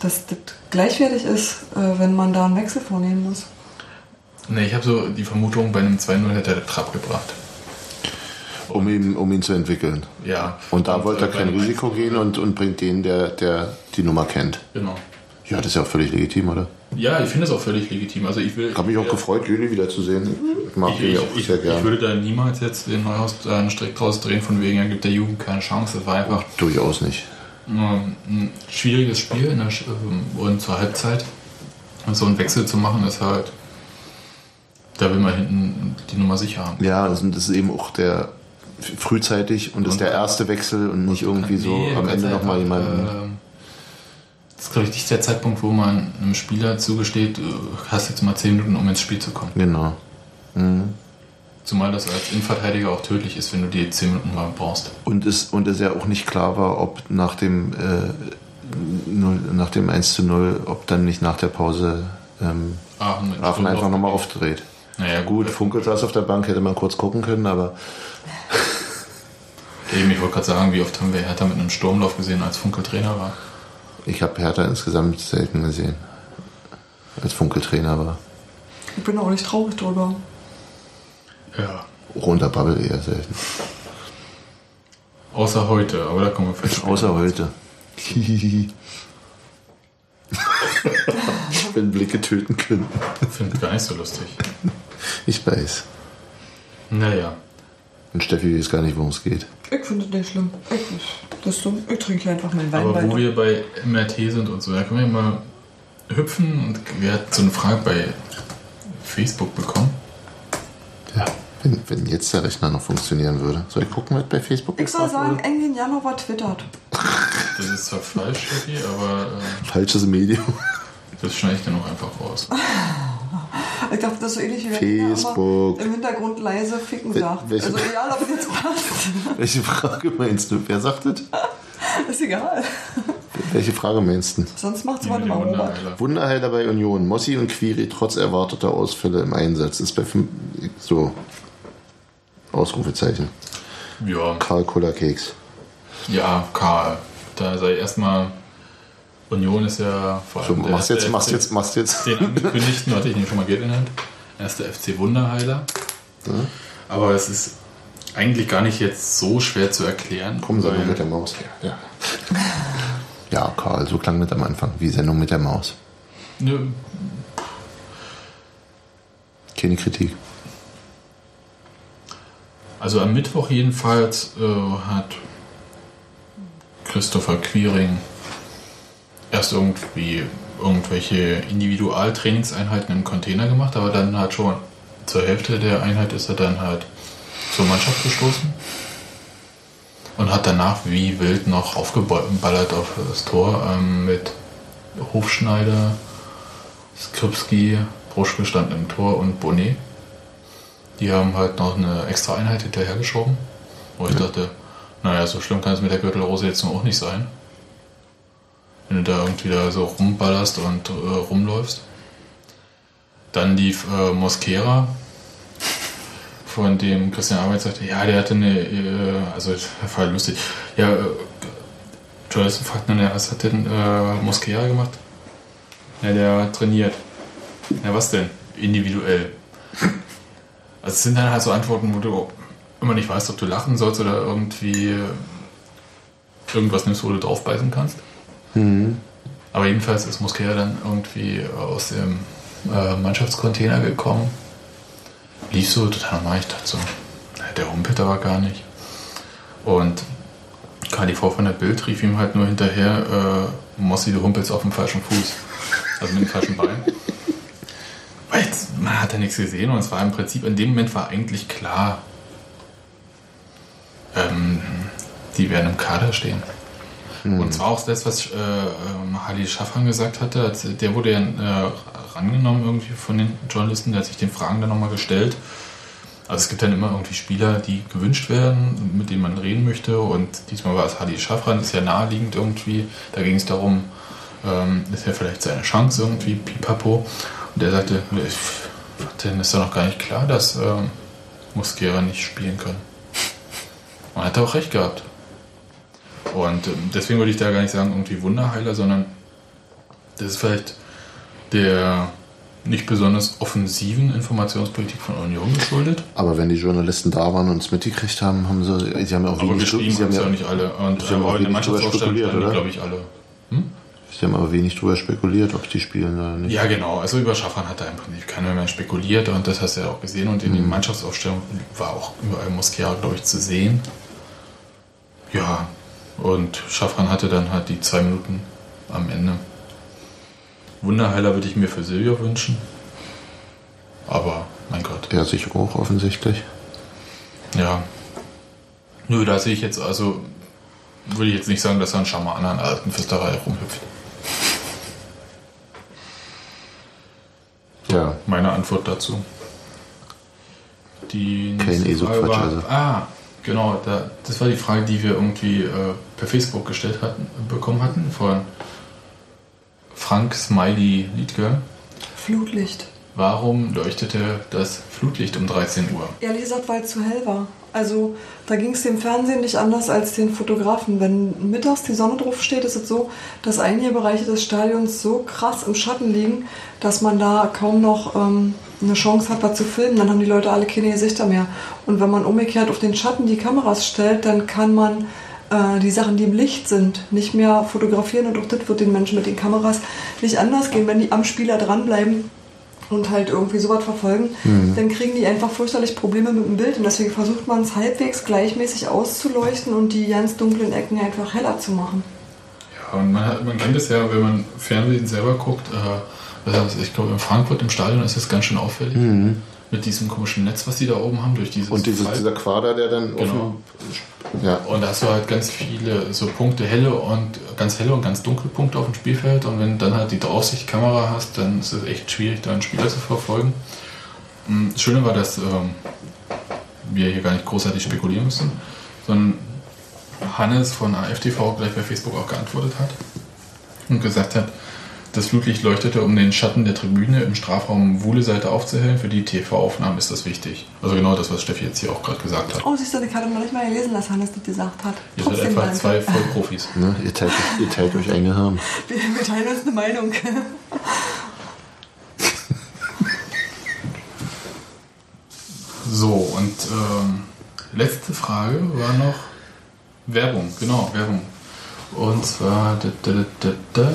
dass das gleichwertig ist, äh, wenn man da einen Wechsel vornehmen muss. Ne, ich habe so die Vermutung, bei einem 2-0 hätte er den Trab gebracht. Um ihn, um ihn zu entwickeln. Ja. Und da wollte er kein Risiko gehen und, und bringt den, der, der die Nummer kennt. Genau. Ja, das ist ja auch völlig legitim, oder? Ja, ich finde es auch völlig legitim. Also ich will. Ich habe mich auch gefreut, Juli wiederzusehen. Ich mag Ich, ich, ja auch ich, sehr ich gern. würde da niemals jetzt den Neuhaus äh, einen Strick draus drehen, von wegen, er gibt der Jugend keine Chance. Das war einfach Durchaus nicht. ähm, ein schwieriges Spiel der, ähm, und zur Halbzeit. Und so einen Wechsel zu machen, ist halt. Da will man hinten die Nummer sicher haben. Ja, das ist eben auch der frühzeitig und ist der erste Wechsel und nicht irgendwie so Nee, am ganz Ende nochmal jemanden. Das ist, glaube ich, nicht der Zeitpunkt, wo man einem Spieler zugesteht, du hast jetzt mal 10 Minuten, um ins Spiel zu kommen. Genau. Mhm. Zumal das als Innenverteidiger auch tödlich ist, wenn du die 10 Minuten mal brauchst. Und es, und es ja auch nicht klar war, ob nach dem, äh, 0, nach dem 1 zu 0, ob dann nicht nach der Pause ähm, Aachen Aachen einfach nochmal aufdreht. Naja, Gut, Funkel saß auf der Bank, hätte man kurz gucken können, aber Eben, ich wollte gerade sagen, wie oft haben wir Hertha mit einem Sturmlauf gesehen, als Funkel Trainer war. Ich habe Hertha insgesamt selten gesehen, als Funkeltrainer war. Ich bin auch nicht traurig drüber. Ja. Auch unter Bubble eher selten. Außer heute, aber da kommen wir vielleicht. Außer heute. Wenn Blicke töten können. Finde ich gar nicht so lustig. Ich weiß. Naja. Und Steffi weiß gar nicht, worum es geht. Ich finde das nicht schlimm. Ich, das ist so, ich trinke hier einfach meinen Wein Aber weiter. wo wir bei MRT sind und so, da können wir mal hüpfen und wir hatten so eine Frage bei Facebook bekommen. Ja, wenn, wenn jetzt der Rechner noch funktionieren würde. Soll ich gucken, was bei Facebook ich soll sagen? Engin Janova twittert. Das ist zwar falsch, Steffi, aber äh, Falsches Medium. das schneide ich dann auch einfach raus. Ich dachte, das ist so ähnlich wie wenn Facebook. im Hintergrund leise ficken sagt. welche- Also egal, ob es jetzt passt. Welche Frage meinst du? Wer sagt das? ist egal. Welche Frage meinst du? Sonst macht's mal immer Robert. Wunderheiler bei Union. Mossi und Quiri trotz erwarteter Ausfälle im Einsatz. Ist bei fünf, so. Ausrufezeichen. Ja. Karl Keks. Ja, Karl. Da sei erstmal. Union ist ja vor So, allem. der machst jetzt, machst FC jetzt, machst jetzt. Den angekündigten hatte ich nicht schon mal Geld in der Hand. Erster FC Wunderheiler. Ja. Aber es ist eigentlich gar nicht jetzt so schwer zu erklären. Komm, Sendung weil- mit der Maus. Ja. ja, Karl, so klang mit am Anfang. Wie Sendung mit der Maus. Nö, Keine Kritik. Also am Mittwoch jedenfalls äh, hat Christopher Quiring erst irgendwie irgendwelche Individualtrainingseinheiten im Container gemacht, aber dann hat schon zur Hälfte der Einheit ist er dann halt zur Mannschaft gestoßen und hat danach wie wild noch aufgeballert auf das Tor ähm, mit Hofschneider, Skripski, Bruschke stand im Tor und Bonnet. Die haben halt noch eine extra Einheit hinterhergeschoben, wo ich dachte, naja, so schlimm kann es mit der Gürtelrose jetzt nun auch nicht sein. Wenn du da irgendwie da so rumballerst und äh, rumläufst. Dann lief äh, Mosquera, von dem Christian Arbeit sagte, ja, der hatte eine, äh, also das war lustig. Ja, äh, Journalisten fragten dann, was hat denn äh, Mosquera gemacht? Ja, der trainiert. Ja, was denn? Individuell. Also es sind dann halt so Antworten, wo du immer nicht weißt, ob du lachen sollst oder irgendwie irgendwas nimmst, wo du draufbeißen kannst. Mhm. Aber jedenfalls ist Mosquera dann irgendwie aus dem äh, Mannschaftscontainer gekommen lief so total normal. Ich dachte so, der humpelt aber gar nicht. Und KDV von der Bild rief ihm halt nur hinterher, äh, Mossi, du humpelst auf dem falschen Fuß. Also mit dem falschen Bein. Weil jetzt, man hat ja nichts gesehen und es war im Prinzip, in dem Moment war eigentlich klar, ähm, die werden im Kader stehen. Und zwar auch das, was äh, ähm, Halil Schaffran gesagt hatte, der wurde ja äh, rangenommen irgendwie von den Journalisten, der hat sich den Fragen dann nochmal gestellt. Also es gibt dann immer irgendwie Spieler, die gewünscht werden, mit denen man reden möchte und diesmal war es Halil Schaffran, ist ja naheliegend irgendwie. Da ging es darum, ähm, ist ja vielleicht seine Chance irgendwie, pipapo. Und der sagte, denn ist ja noch gar nicht klar, dass ähm, Mosquera nicht spielen kann. Und hat er auch recht gehabt. Und ähm, deswegen würde ich da gar nicht sagen, irgendwie Wunderheiler, sondern das ist vielleicht der nicht besonders offensiven Informationspolitik von Union geschuldet. Aber wenn die Journalisten da waren und es mitgekriegt haben, haben sie, sie haben auch Aber wenig, geschrieben sie haben ja, nicht alle. Und, sie haben äh, auch wenig drüber spekuliert, oder? glaube ich, alle. Hm? Sie haben aber wenig drüber spekuliert, ob die spielen oder nicht. Ja, genau. Also über Schaffran hat da im Prinzip keiner mehr spekuliert und das hast du ja auch gesehen. Und in den Mannschaftsaufstellungen war auch überall Mosquera, glaube ich, zu sehen. Ja, und Schaffran hatte dann halt die zwei Minuten am Ende. Wunderheiler würde ich mir für Silvio wünschen. Aber, mein Gott. Er sich auch offensichtlich. Ja. Nö, da sehe ich jetzt also, würde ich jetzt nicht sagen, dass er ein Schamaner an der alten Fürsterei rumhüpft. Ja. Meine Antwort dazu. Die Kein nächste ESO Frage Quatsch, war, also. Ah, genau, da, das war die Frage, die wir irgendwie äh, per Facebook gestellt hatten, bekommen hatten von Frank Smiley Liedke. Flutlicht. Warum leuchtete das Flutlicht um 13 Uhr? Ehrlich gesagt, weil es zu hell war. Also da ging es dem Fernsehen nicht anders als den Fotografen. Wenn mittags die Sonne drauf steht, ist es so, dass einige Bereiche des Stadions so krass im Schatten liegen, dass man da kaum noch ähm, eine Chance hat, was zu filmen. Dann haben die Leute alle keine Gesichter mehr. Und wenn man umgekehrt auf den Schatten die Kameras stellt, dann kann man äh, die Sachen, die im Licht sind, nicht mehr fotografieren. Und auch das wird den Menschen mit den Kameras nicht anders gehen, wenn die am Spieler dranbleiben und halt irgendwie sowas verfolgen, Mhm. dann kriegen die einfach fürchterlich Probleme mit dem Bild und deswegen versucht man es halbwegs gleichmäßig auszuleuchten und die ganz dunklen Ecken einfach heller zu machen. Ja, und man, hat, man kennt es ja, wenn man Fernsehen selber guckt. Äh, heißt, ich glaube, in Frankfurt im Stadion ist das ganz schön auffällig. Mhm. Mit diesem komischen Netz, was die da oben haben, durch dieses. Und dieses, dieser Quader, der dann Genau. offen. Ja. Und da hast du halt ganz viele so Punkte, helle und ganz helle und ganz dunkle Punkte auf dem Spielfeld. Und wenn du dann halt die Draufsichtkamera hast, dann ist es echt schwierig, da einen Spieler zu verfolgen. Mm, Das Schöne war, dass ähm, wir hier gar nicht großartig spekulieren müssen, sondern Hannes von AFTV gleich bei Facebook auch geantwortet hat und gesagt hat, das Flutlicht leuchtete, um den Schatten der Tribüne im Strafraum Wuhle-Seite aufzuhellen. Für die TV-Aufnahmen ist das wichtig. Also genau das, was Steffi jetzt hier auch gerade gesagt hat. Oh, siehst du, ich hatte noch nicht mal gelesen, dass Hannes das gesagt hat. Ihr seid einfach danke. zwei Vollprofis. Ne? Ihr, teilt, ihr teilt euch ein Gehirn. Wir, wir teilen uns eine Meinung. So, und ähm, letzte Frage war noch Werbung, genau, Werbung. Und zwar, da, da, da, da,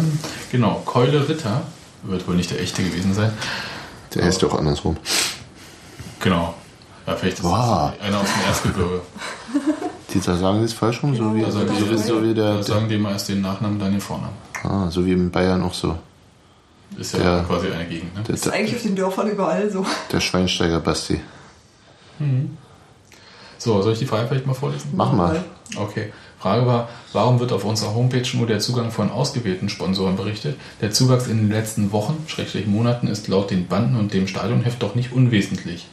genau, Keule Ritter, wird wohl nicht der echte gewesen sein. Der heißt doch andersrum. Genau. Ja, vielleicht ist Wow. das einer aus dem Erzgebirge. Die da sagen das falsch rum, so wie, Da sagen, so, die, so wie der, da sagen die immer erst den Nachnamen, dann den Vornamen. ah, so wie in Bayern auch so. Ist ja Der- quasi eine Gegend, ne? Der, ist der, eigentlich auf den Dörfern überall so. der Schweinsteiger Basti. Mhm. So, soll ich die Frage vielleicht mal vorlesen? Mach mal. Okay. Frage war, warum wird auf unserer Homepage nur der Zugang von ausgewählten Sponsoren berichtet? Der Zuwachs in den letzten Wochen, Schrägstrich Monaten, ist laut den Banden und dem Stadionheft doch nicht unwesentlich.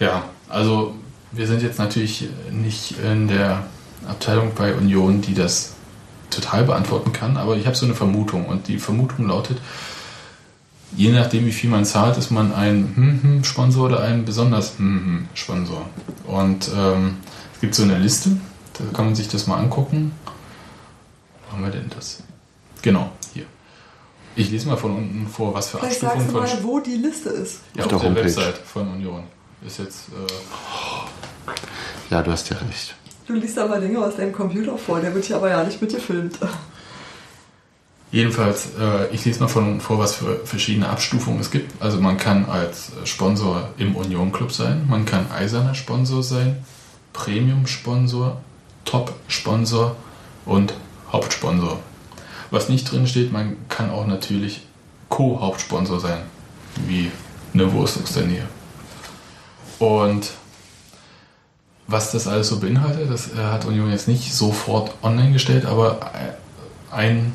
Ja, also wir sind jetzt natürlich nicht in der Abteilung bei Union, die das total beantworten kann, aber ich habe so eine Vermutung und die Vermutung lautet, je nachdem wie viel man zahlt, ist man ein Hm-Hm-Sponsor oder ein besonders Hm-Hm-Sponsor. Und ähm, es gibt so eine Liste, da kann man sich das mal angucken. Wo haben wir denn das? Genau, hier. Ich lese mal von unten vor, was für Vielleicht Abstufungen sagst du von mal, wo die Liste ist. ja, Auf auf, der der. Website von Union. Ist jetzt äh, Ja, du hast ja recht. Du liest aber Dinge aus deinem Computer vor, der wird hier aber ja nicht mitgefilmt. Jedenfalls, äh, ich lese mal von, vor, was für verschiedene Abstufungen es gibt. Also man kann als Sponsor im Union Club sein, man kann eiserner Sponsor sein, Premium-Sponsor, Top-Sponsor und Hauptsponsor. Was nicht drin steht, man kann auch natürlich Co-Hauptsponsor sein, wie eine Wurst aus der Nähe. Und was das alles so beinhaltet, das äh, hat Union jetzt nicht sofort online gestellt, aber äh, ein,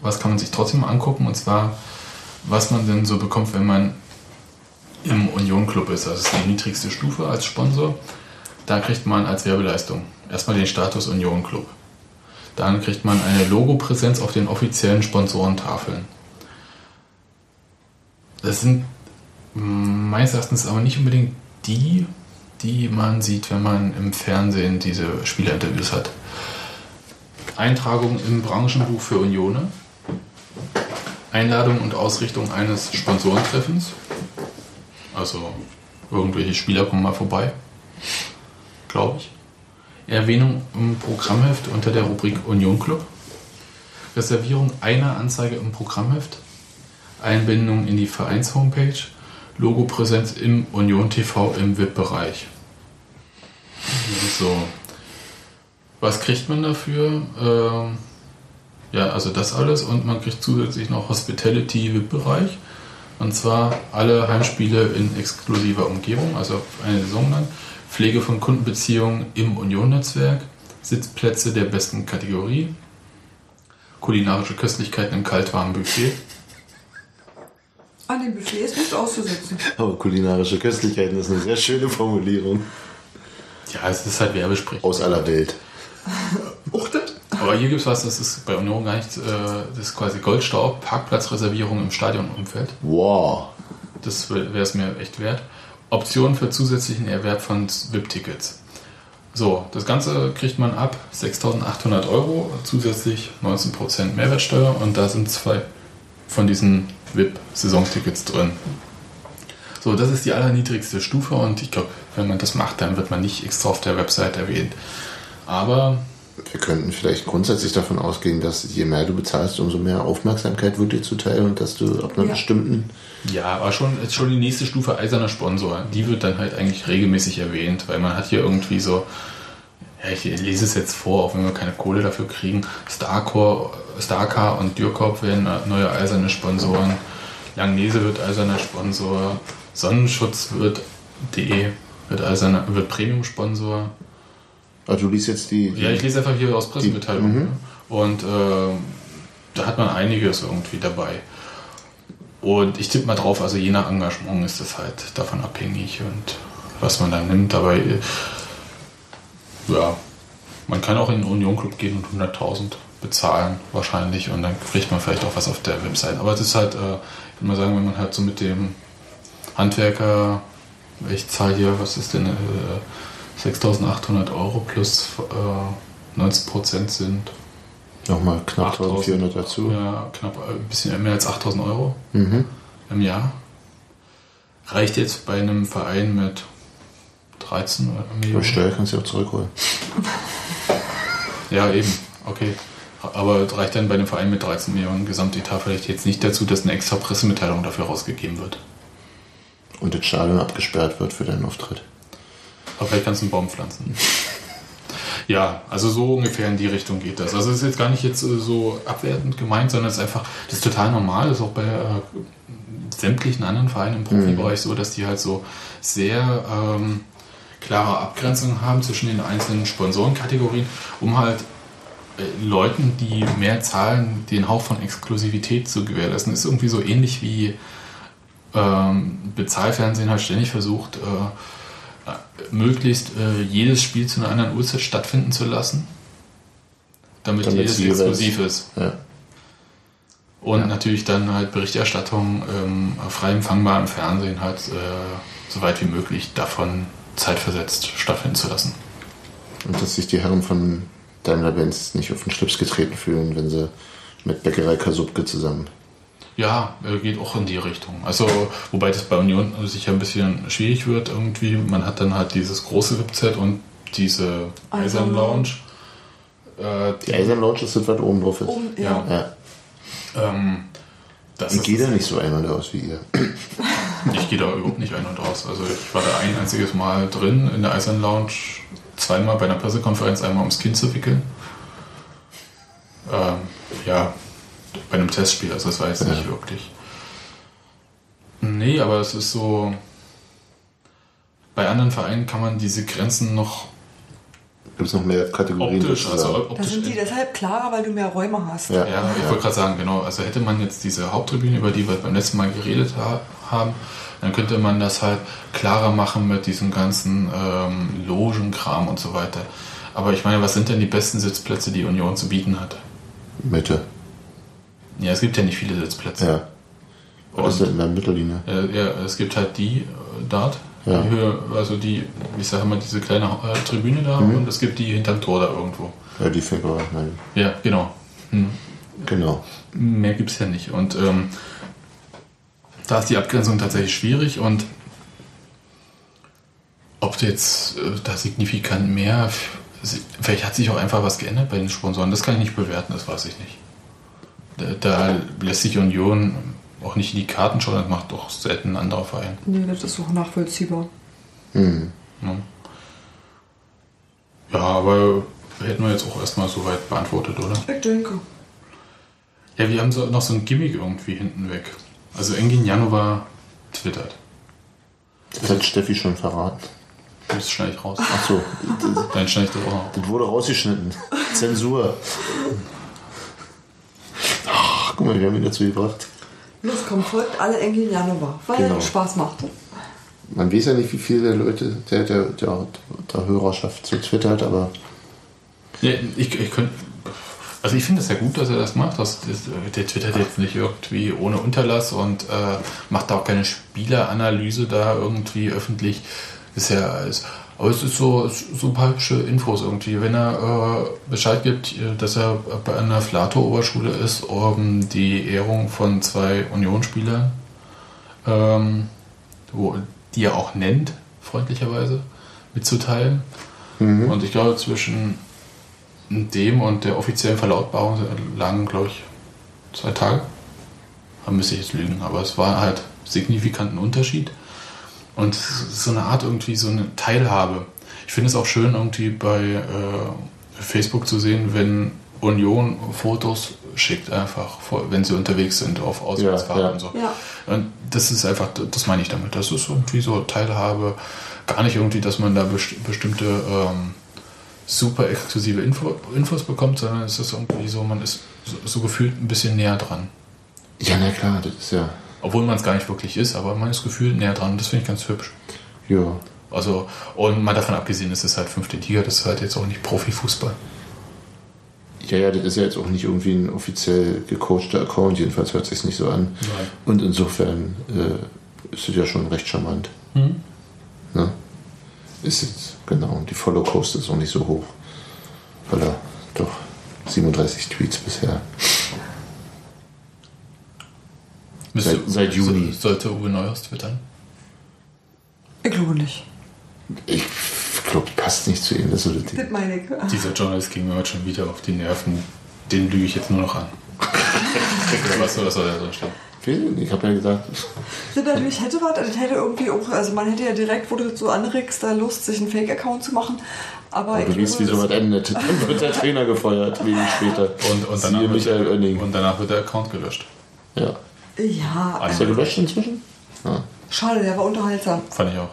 was kann man sich trotzdem angucken, und zwar, was man denn so bekommt, wenn man im Union Club ist. Also das ist die niedrigste Stufe als Sponsor. Da kriegt man als Werbeleistung erstmal den Status Union Club. Dann kriegt man eine Logopräsenz auf den offiziellen Sponsorentafeln. Das sind meines Erachtens aber nicht unbedingt die, die man sieht, wenn man im Fernsehen diese Spielerinterviews hat. Eintragung im Branchenbuch für Unione, Einladung und Ausrichtung eines Sponsorentreffens, also irgendwelche Spieler kommen mal vorbei, glaube ich. Erwähnung im Programmheft unter der Rubrik Union Club, Reservierung einer Anzeige im Programmheft, Einbindung in die Vereins-Homepage, Logopräsenz im Union TV im VIP-Bereich. So. Was kriegt man dafür? Ähm, ja, also das alles und man kriegt zusätzlich noch Hospitality VIP-Bereich. Und zwar alle Heimspiele in exklusiver Umgebung, also eine Saison lang. Pflege von Kundenbeziehungen im Union-Netzwerk, Sitzplätze der besten Kategorie, kulinarische Köstlichkeiten im kaltwarmen Buffet. An dem Buffet ist nichts auszusetzen. Aber kulinarische Köstlichkeiten ist eine sehr schöne Formulierung. Ja, es ist halt Werbesprech. Aus aller Welt. Aber hier gibt es was, das ist bei Union gar nicht, äh, das ist quasi Goldstaub, Parkplatzreservierung im Stadionumfeld. Wow. Das wäre es mir echt wert. Optionen für zusätzlichen Erwerb von VIP-Tickets. So, das Ganze kriegt man ab 6.800 Euro, zusätzlich 19% Mehrwertsteuer und da sind zwei von diesen VIP-Saisontickets drin. So, das ist die allerniedrigste Stufe und ich glaube, wenn man das macht, dann wird man nicht extra auf der Website erwähnt. Aber Wir könnten vielleicht grundsätzlich davon ausgehen, dass je mehr du bezahlst, umso mehr Aufmerksamkeit wird dir zuteil und dass du ab einer Ja. bestimmten. Ja, aber schon, ist schon die nächste Stufe eiserner Sponsor. Die wird dann halt eigentlich regelmäßig erwähnt, weil man hat hier irgendwie so, ja, ich lese es jetzt vor, auch wenn wir keine Kohle dafür kriegen. Starcore, Starcar und Dürkop werden neue eiserne Sponsoren. Langnese wird eiserner Sponsor. Sonnenschutz wird DE wird, eiserner, wird Premium-Sponsor. Also du liest jetzt die. die Ja, ich lese einfach hier aus Pressemitteilungen. Die- ne? Und äh, da hat man einiges irgendwie dabei. Und ich tippe mal drauf, also je nach Engagement ist das halt davon abhängig und was man dann nimmt. Aber äh, ja, man kann auch in den Union Club gehen und 100.000 bezahlen wahrscheinlich und dann kriegt man vielleicht auch was auf der Website. Aber es ist halt, äh, ich würde mal sagen, wenn man halt so mit dem Handwerker, ich zahle hier, was ist denn, äh, 6.800 Euro plus äh, 19% sind Nochmal knapp 8.000. 1400 dazu. Ja, knapp äh, ein bisschen mehr als 8.000 Euro Mhm. im Jahr. Reicht jetzt bei einem Verein mit 13 Aber Millionen. Steuer kannst du auch zurückholen. Ja, eben. Okay. Aber reicht dann bei einem Verein mit 13 Millionen Gesamtetat vielleicht jetzt nicht dazu, dass eine extra Pressemitteilung dafür rausgegeben wird. Und das Stadion abgesperrt wird für deinen Auftritt. Aber vielleicht kannst du einen Baum pflanzen. Ja, also so ungefähr in die Richtung geht das. Also es ist jetzt gar nicht jetzt äh, so abwertend gemeint, sondern es ist einfach, das ist total normal, das ist auch bei äh, sämtlichen anderen Vereinen im Profibereich so, dass die halt so sehr ähm, klare Abgrenzungen haben zwischen den einzelnen Sponsorenkategorien, um halt äh, Leuten, die mehr zahlen, den Hauch von Exklusivität zu gewährleisten. Das ist irgendwie so ähnlich wie ähm, Bezahlfernsehen halt ständig versucht, äh, möglichst äh, jedes Spiel zu einer anderen Uhrzeit stattfinden zu lassen, damit, Damit jedes exklusiv ist. Ja. Und natürlich dann halt Berichterstattung ähm, frei empfangbar im Fernsehen halt äh, so weit wie möglich davon zeitversetzt stattfinden zu lassen. Und dass sich die Herren von Daimler-Benz nicht auf den Schlips getreten fühlen, wenn sie mit Bäckerei Kasubke zusammen. Ja, äh, geht auch in die Richtung. Also, wobei das bei Union sicher ein bisschen schwierig wird irgendwie. Man hat dann halt dieses große VIP-Set und diese Eisern Lounge. Äh, Die Eisern Lounge ist das, was oben drauf ist. Oben, ja. Ja. Ähm, das Ich gehe da nicht so ein und aus wie ihr. Ich gehe da überhaupt nicht ein und aus. Also ich war da ein einziges Mal drin in der Eisern Lounge, zweimal bei einer Pressekonferenz, einmal ums Kind zu wickeln. Ähm, ja, bei einem Testspiel, also das war jetzt nicht wirklich. Nee, aber es ist so. Bei anderen Vereinen kann man diese Grenzen noch Gibt es noch mehr Kategorien? optisch, also sozusagen? Da optisch sind die deshalb klarer, weil du mehr Räume hast. Ja. Ja, ich wollte gerade sagen, genau. Also hätte man jetzt diese Haupttribüne, über die wir beim letzten Mal geredet ha haben, dann könnte man das halt klarer machen mit diesem ganzen ähm, Logenkram und so weiter. Aber ich meine, was sind denn die besten Sitzplätze, die Union zu bieten hat? Mitte. Ja, es gibt ja nicht viele Sitzplätze. Ja. Was ist denn in der Mittellinie? Äh, ja, es gibt halt die äh, dort, Ja. die Höhe, also die, ich sage mal, diese kleine äh, Tribüne da Mhm. und es gibt die hinterm Tor da irgendwo. Ja, die Finger, nein. Ja, genau. Hm. Genau. Mehr gibt es ja nicht. Und ähm, da ist die Abgrenzung tatsächlich schwierig und ob jetzt äh, da signifikant mehr, vielleicht hat sich auch einfach was geändert bei den Sponsoren, das kann ich nicht bewerten, das weiß ich nicht. Da, lässt sich Union auch nicht in die Karten schauen, das macht doch selten ein anderer Verein. Nee, das ist auch nachvollziehbar. Hm. Ne? Ja, aber hätten wir jetzt auch erstmal soweit beantwortet, oder? Ich denke. Ja, wir haben so, noch so ein Gimmick irgendwie hinten weg. Also Engin Janova twittert. Das hat Steffi schon verraten. Das schneide ich raus. Ach so. Dann schneide ich das auch noch. Das wurde rausgeschnitten. Zensur. Guck mal, wir haben ihn dazu gebracht. Los, komm, folgt alle Engel Janova, weil Genau. es Spaß macht. Man weiß ja nicht, wie viele Leute der, der, der, der Hörerschaft so twittert, aber Ja, ich, ich könnte. Also ich finde es ja gut, dass er das macht. Das, das, der twittert jetzt nicht irgendwie ohne Unterlass und äh, macht da auch keine Spieleranalyse da irgendwie öffentlich. Ist ja alles. Aber es ist so, so ein paar hübsche Infos irgendwie. Wenn er äh, Bescheid gibt, äh, dass er bei einer Flato-Oberschule ist, um die Ehrung von zwei Unionsspielern, ähm, wo, die er auch nennt, freundlicherweise, mitzuteilen. Und ich glaube, zwischen dem und der offiziellen Verlautbarung lagen, glaube ich, zwei Tage. Da müsste ich jetzt lügen, aber es war halt signifikanten Unterschied. Und so eine Art irgendwie so eine Teilhabe. Ich finde es auch schön, irgendwie bei äh, Facebook zu sehen, wenn Union Fotos schickt, einfach, wenn sie unterwegs sind auf Auswärtsfahrten Ja, ja. und so. Ja. Und das ist einfach, das meine ich damit. Das ist irgendwie so Teilhabe. Gar nicht irgendwie, dass man da best bestimmte ähm, super exklusive Info Infos bekommt, sondern es ist irgendwie so, man ist so, so gefühlt ein bisschen näher dran. ja, na klar, das ist ja. Obwohl man es gar nicht wirklich ist, aber man ist gefühlt näher dran. Das finde ich ganz hübsch. Ja. Also, und mal davon abgesehen, es ist halt fünfte Liga, das ist halt jetzt auch nicht Profifußball. Ja, ja, das ist ja jetzt auch nicht irgendwie ein offiziell gecoachter Account, jedenfalls hört sich nicht so an. Nein. Und insofern äh, ist es ja schon recht charmant. Hm? Ne? Ist jetzt, genau, die Follow Cost ist auch nicht so hoch. Weil er doch 37 Tweets bisher. Seit, seit Juni. So, sollte Uwe Neuhaus twittern? Ich glaube nicht. Ich glaube, passt nicht zu ihm. Das ist so das Das meine ich. Dieser Journalist ging mir heute schon wieder auf die Nerven. Den lüge ich jetzt nur noch an. Oder was soll das soll da drin stehen? Ich habe ja gesagt, Das natürlich hätte was, das hätte irgendwie auch, also man hätte ja direkt, wo du so anregst, da Lust, sich einen Fake-Account zu machen. Aber ich du weißt, wie sowas endet. Dann wird der Trainer gefeuert, wenig später. Und, und, danach wird, und danach wird der Account gelöscht. Ja. Ja, Ist der gelöscht inzwischen? Ja. schade, der war unterhaltsam. Fand ich auch.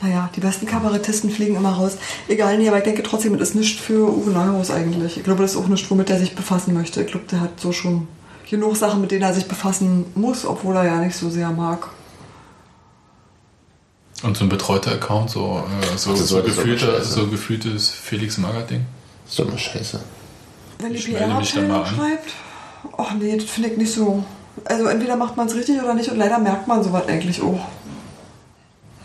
Naja, die besten Kabarettisten fliegen immer raus. Egal, nee, aber ich denke trotzdem, das ist nichts für Uwe Neuhaus eigentlich. Ich glaube, das ist auch nichts, womit er sich befassen möchte. Ich glaube, der hat so schon genug Sachen, mit denen er sich befassen muss, obwohl er ja nicht so sehr mag. Und so ein betreuter Account, so, äh, so, so, gefühlter, scheiße. so gefühltes Felix Magath-Ding. Ist doch mal scheiße. Wenn die PR-Abteilung an. schreibt, ach nee, das finde ich nicht so. Also entweder macht man es richtig oder nicht und leider merkt man sowas eigentlich auch.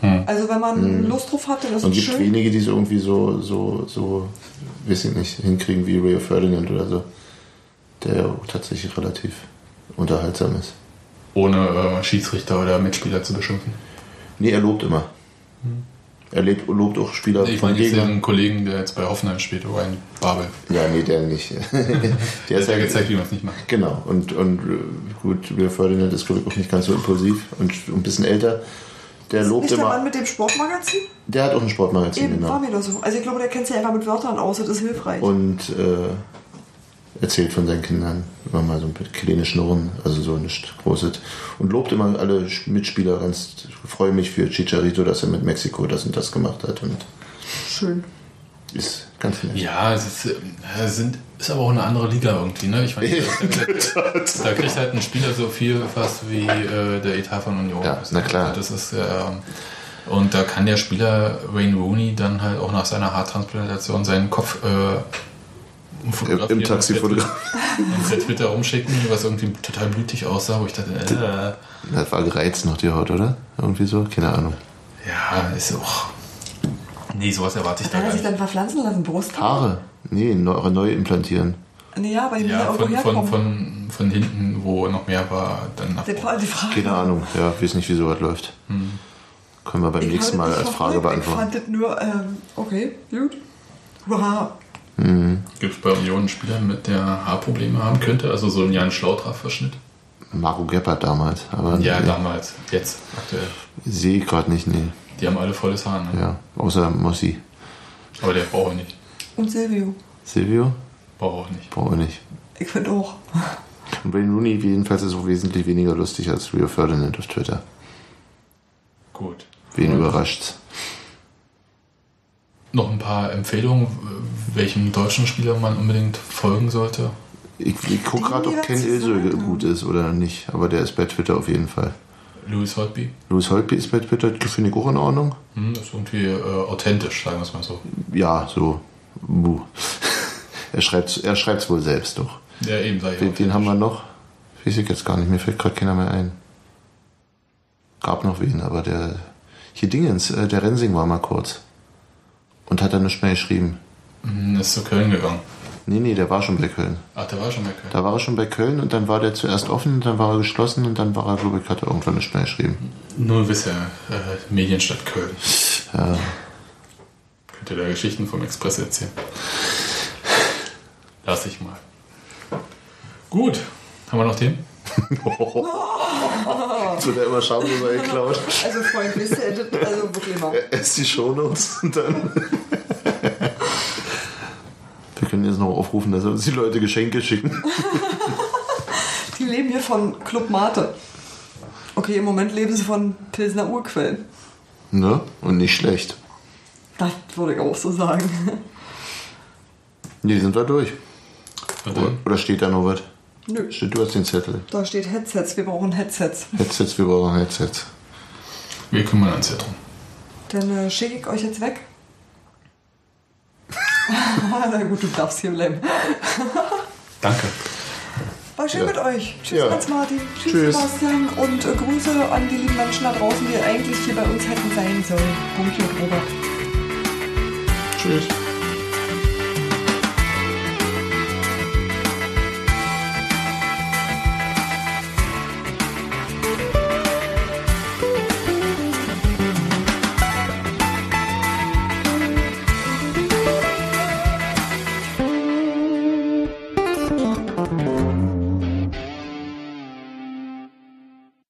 Hm. Also wenn man Hm. Lust drauf hat, dann ist Und es gibt schön. wenige, die es irgendwie so, so, so, weiß ich nicht, hinkriegen wie Ray Ferdinand oder so. Der ja auch tatsächlich relativ unterhaltsam ist. Ohne äh, Schiedsrichter oder Mitspieler zu beschimpfen. Nee, er lobt immer. Er lebt, lobt auch Spieler Ich von meine jetzt den Kollegen, der jetzt bei Hoffenheim spielt, Ryan Babel. Ja, nee, der nicht. Der hat ja gezeigt, wie man es nicht macht. Genau. Und, und äh, gut, Will Ferdinand ist, glaube ich, auch nicht ganz so impulsiv und ein bisschen älter. Der lobt Nicht der Mann immer. mit dem Sportmagazin? Der hat auch ein Sportmagazin, Eben, genau. war mir doch so. Also ich glaube, der kennt sich einfach mit Wörtern aus, das ist hilfreich. Und äh, erzählt von seinen Kindern immer mal so ein bisschen kleine Schnurren, also so nicht großes. Und lobt immer alle Mitspieler ganz. Ich freue mich für Chicharito, dass er mit Mexiko das und das gemacht hat. Und Schön. ist ganz nett. Ja, es ist, äh, sind, ist aber auch eine andere Liga irgendwie. Ne? Ich meine, da, da, da kriegt halt ein Spieler so viel fast wie äh, der Etat von Union. Ja, na klar. Das ist, äh, und da kann der Spieler Wayne Rooney dann halt auch nach seiner Haartransplantation seinen Kopf äh, Im Taxi fotografieren. und per Twitter rumschicken, was irgendwie total blutig aussah, wo ich dachte, äh, Das war gereizt noch die Haut, oder? Irgendwie so? Keine Ahnung. ja, ist auch. Nee, sowas erwarte ich da Hat er sich dann verpflanzen lassen? Brust? Haare? Nee, neu, neu implantieren. Nee, ja, weil die Ja, von, von, herkommen. von, von hinten, wo noch mehr war, dann nach Das war die Frage. Keine Ahnung. Ja, weiß nicht, wieso das läuft. Hm. Können wir beim Ich nächsten Mal als Frage verfolgt. Ich beantworten. fand das nur, ähm, okay, gut. Hurra. Mhm. Gibt es bei Union einen Spieler, mit der Haarprobleme haben könnte? Also so ein Jan Schlautraff-Verschnitt? Marco Gebhardt damals. Aber Ja, nee, damals. Jetzt, aktuell. Sehe ich gerade nicht, nee. Die haben alle volles Haar, ne? Ja, außer Mossi. Aber der braucht er nicht. Und Silvio. Silvio? Braucht auch nicht. Brauche ich nicht. Ich finde auch. Und Wayne Rooney jedenfalls ist auch wesentlich weniger lustig als Rio Ferdinand auf Twitter. Gut. Wen überrascht's? Noch ein paar Empfehlungen, welchem deutschen Spieler man unbedingt folgen sollte. Ich, ich gucke gerade, ob Ken Ilse gut ist oder nicht. Aber der ist bei Twitter auf jeden Fall. Louis Holtby. Louis Holtby ist bei Twitter, finde ich auch in Ordnung. Hm, ist irgendwie äh, authentisch, sagen wir es mal so. Ja, so. Buh. er schreibt er schreibt's wohl selbst doch. Ja, eben, sag ich Wen, auch. wen haben wir noch? Weiß ich jetzt gar nicht, mir fällt gerade keiner mehr ein. Gab noch wen, aber der. Hier Dingens, äh, der Rensing war mal kurz. Und hat dann nicht mehr geschrieben. Hm, Ist zu Köln gegangen. Nee, nee, der war schon bei Köln. Ach, der war schon bei Köln. Da war er schon bei Köln und dann war der zuerst offen und dann war er geschlossen und dann war er, glaube ich, hat er irgendwann nicht mehr geschrieben. Nur bisher äh, Medienstadt Köln. Ja. Könnt ihr da Geschichten vom Express erzählen? Lass ich mal. Gut. Haben wir noch Themen? Wird er immer schamloser geklaut. Also Freund, wisst ihr, das- also wirklich mal. Erst die Shownotes und dann. Wir können jetzt noch aufrufen, dass uns die Leute Geschenke schicken. Die leben hier von Club Mate. Okay, im Moment leben sie von Pilsner Urquellen. Ne? Und nicht schlecht. Das würde ich auch so sagen. Nee, sind wir durch. Oder, oder steht da noch was? Nö. Steht, du hast den Zettel. Da steht Headsets, wir brauchen Headsets. Headsets, wir brauchen Headsets. Wir kümmern uns ja drum. Dann äh, schicke ich euch jetzt weg. Na gut, du darfst hier bleiben. Danke. War schön Ja. mit euch. Tschüss, Ja. Hans Martin. Tschüss, Tschüss. Sebastian. Und äh, Grüße an die lieben Menschen da draußen, die eigentlich hier bei uns hätten sein sollen. Punkt und Robert. Tschüss.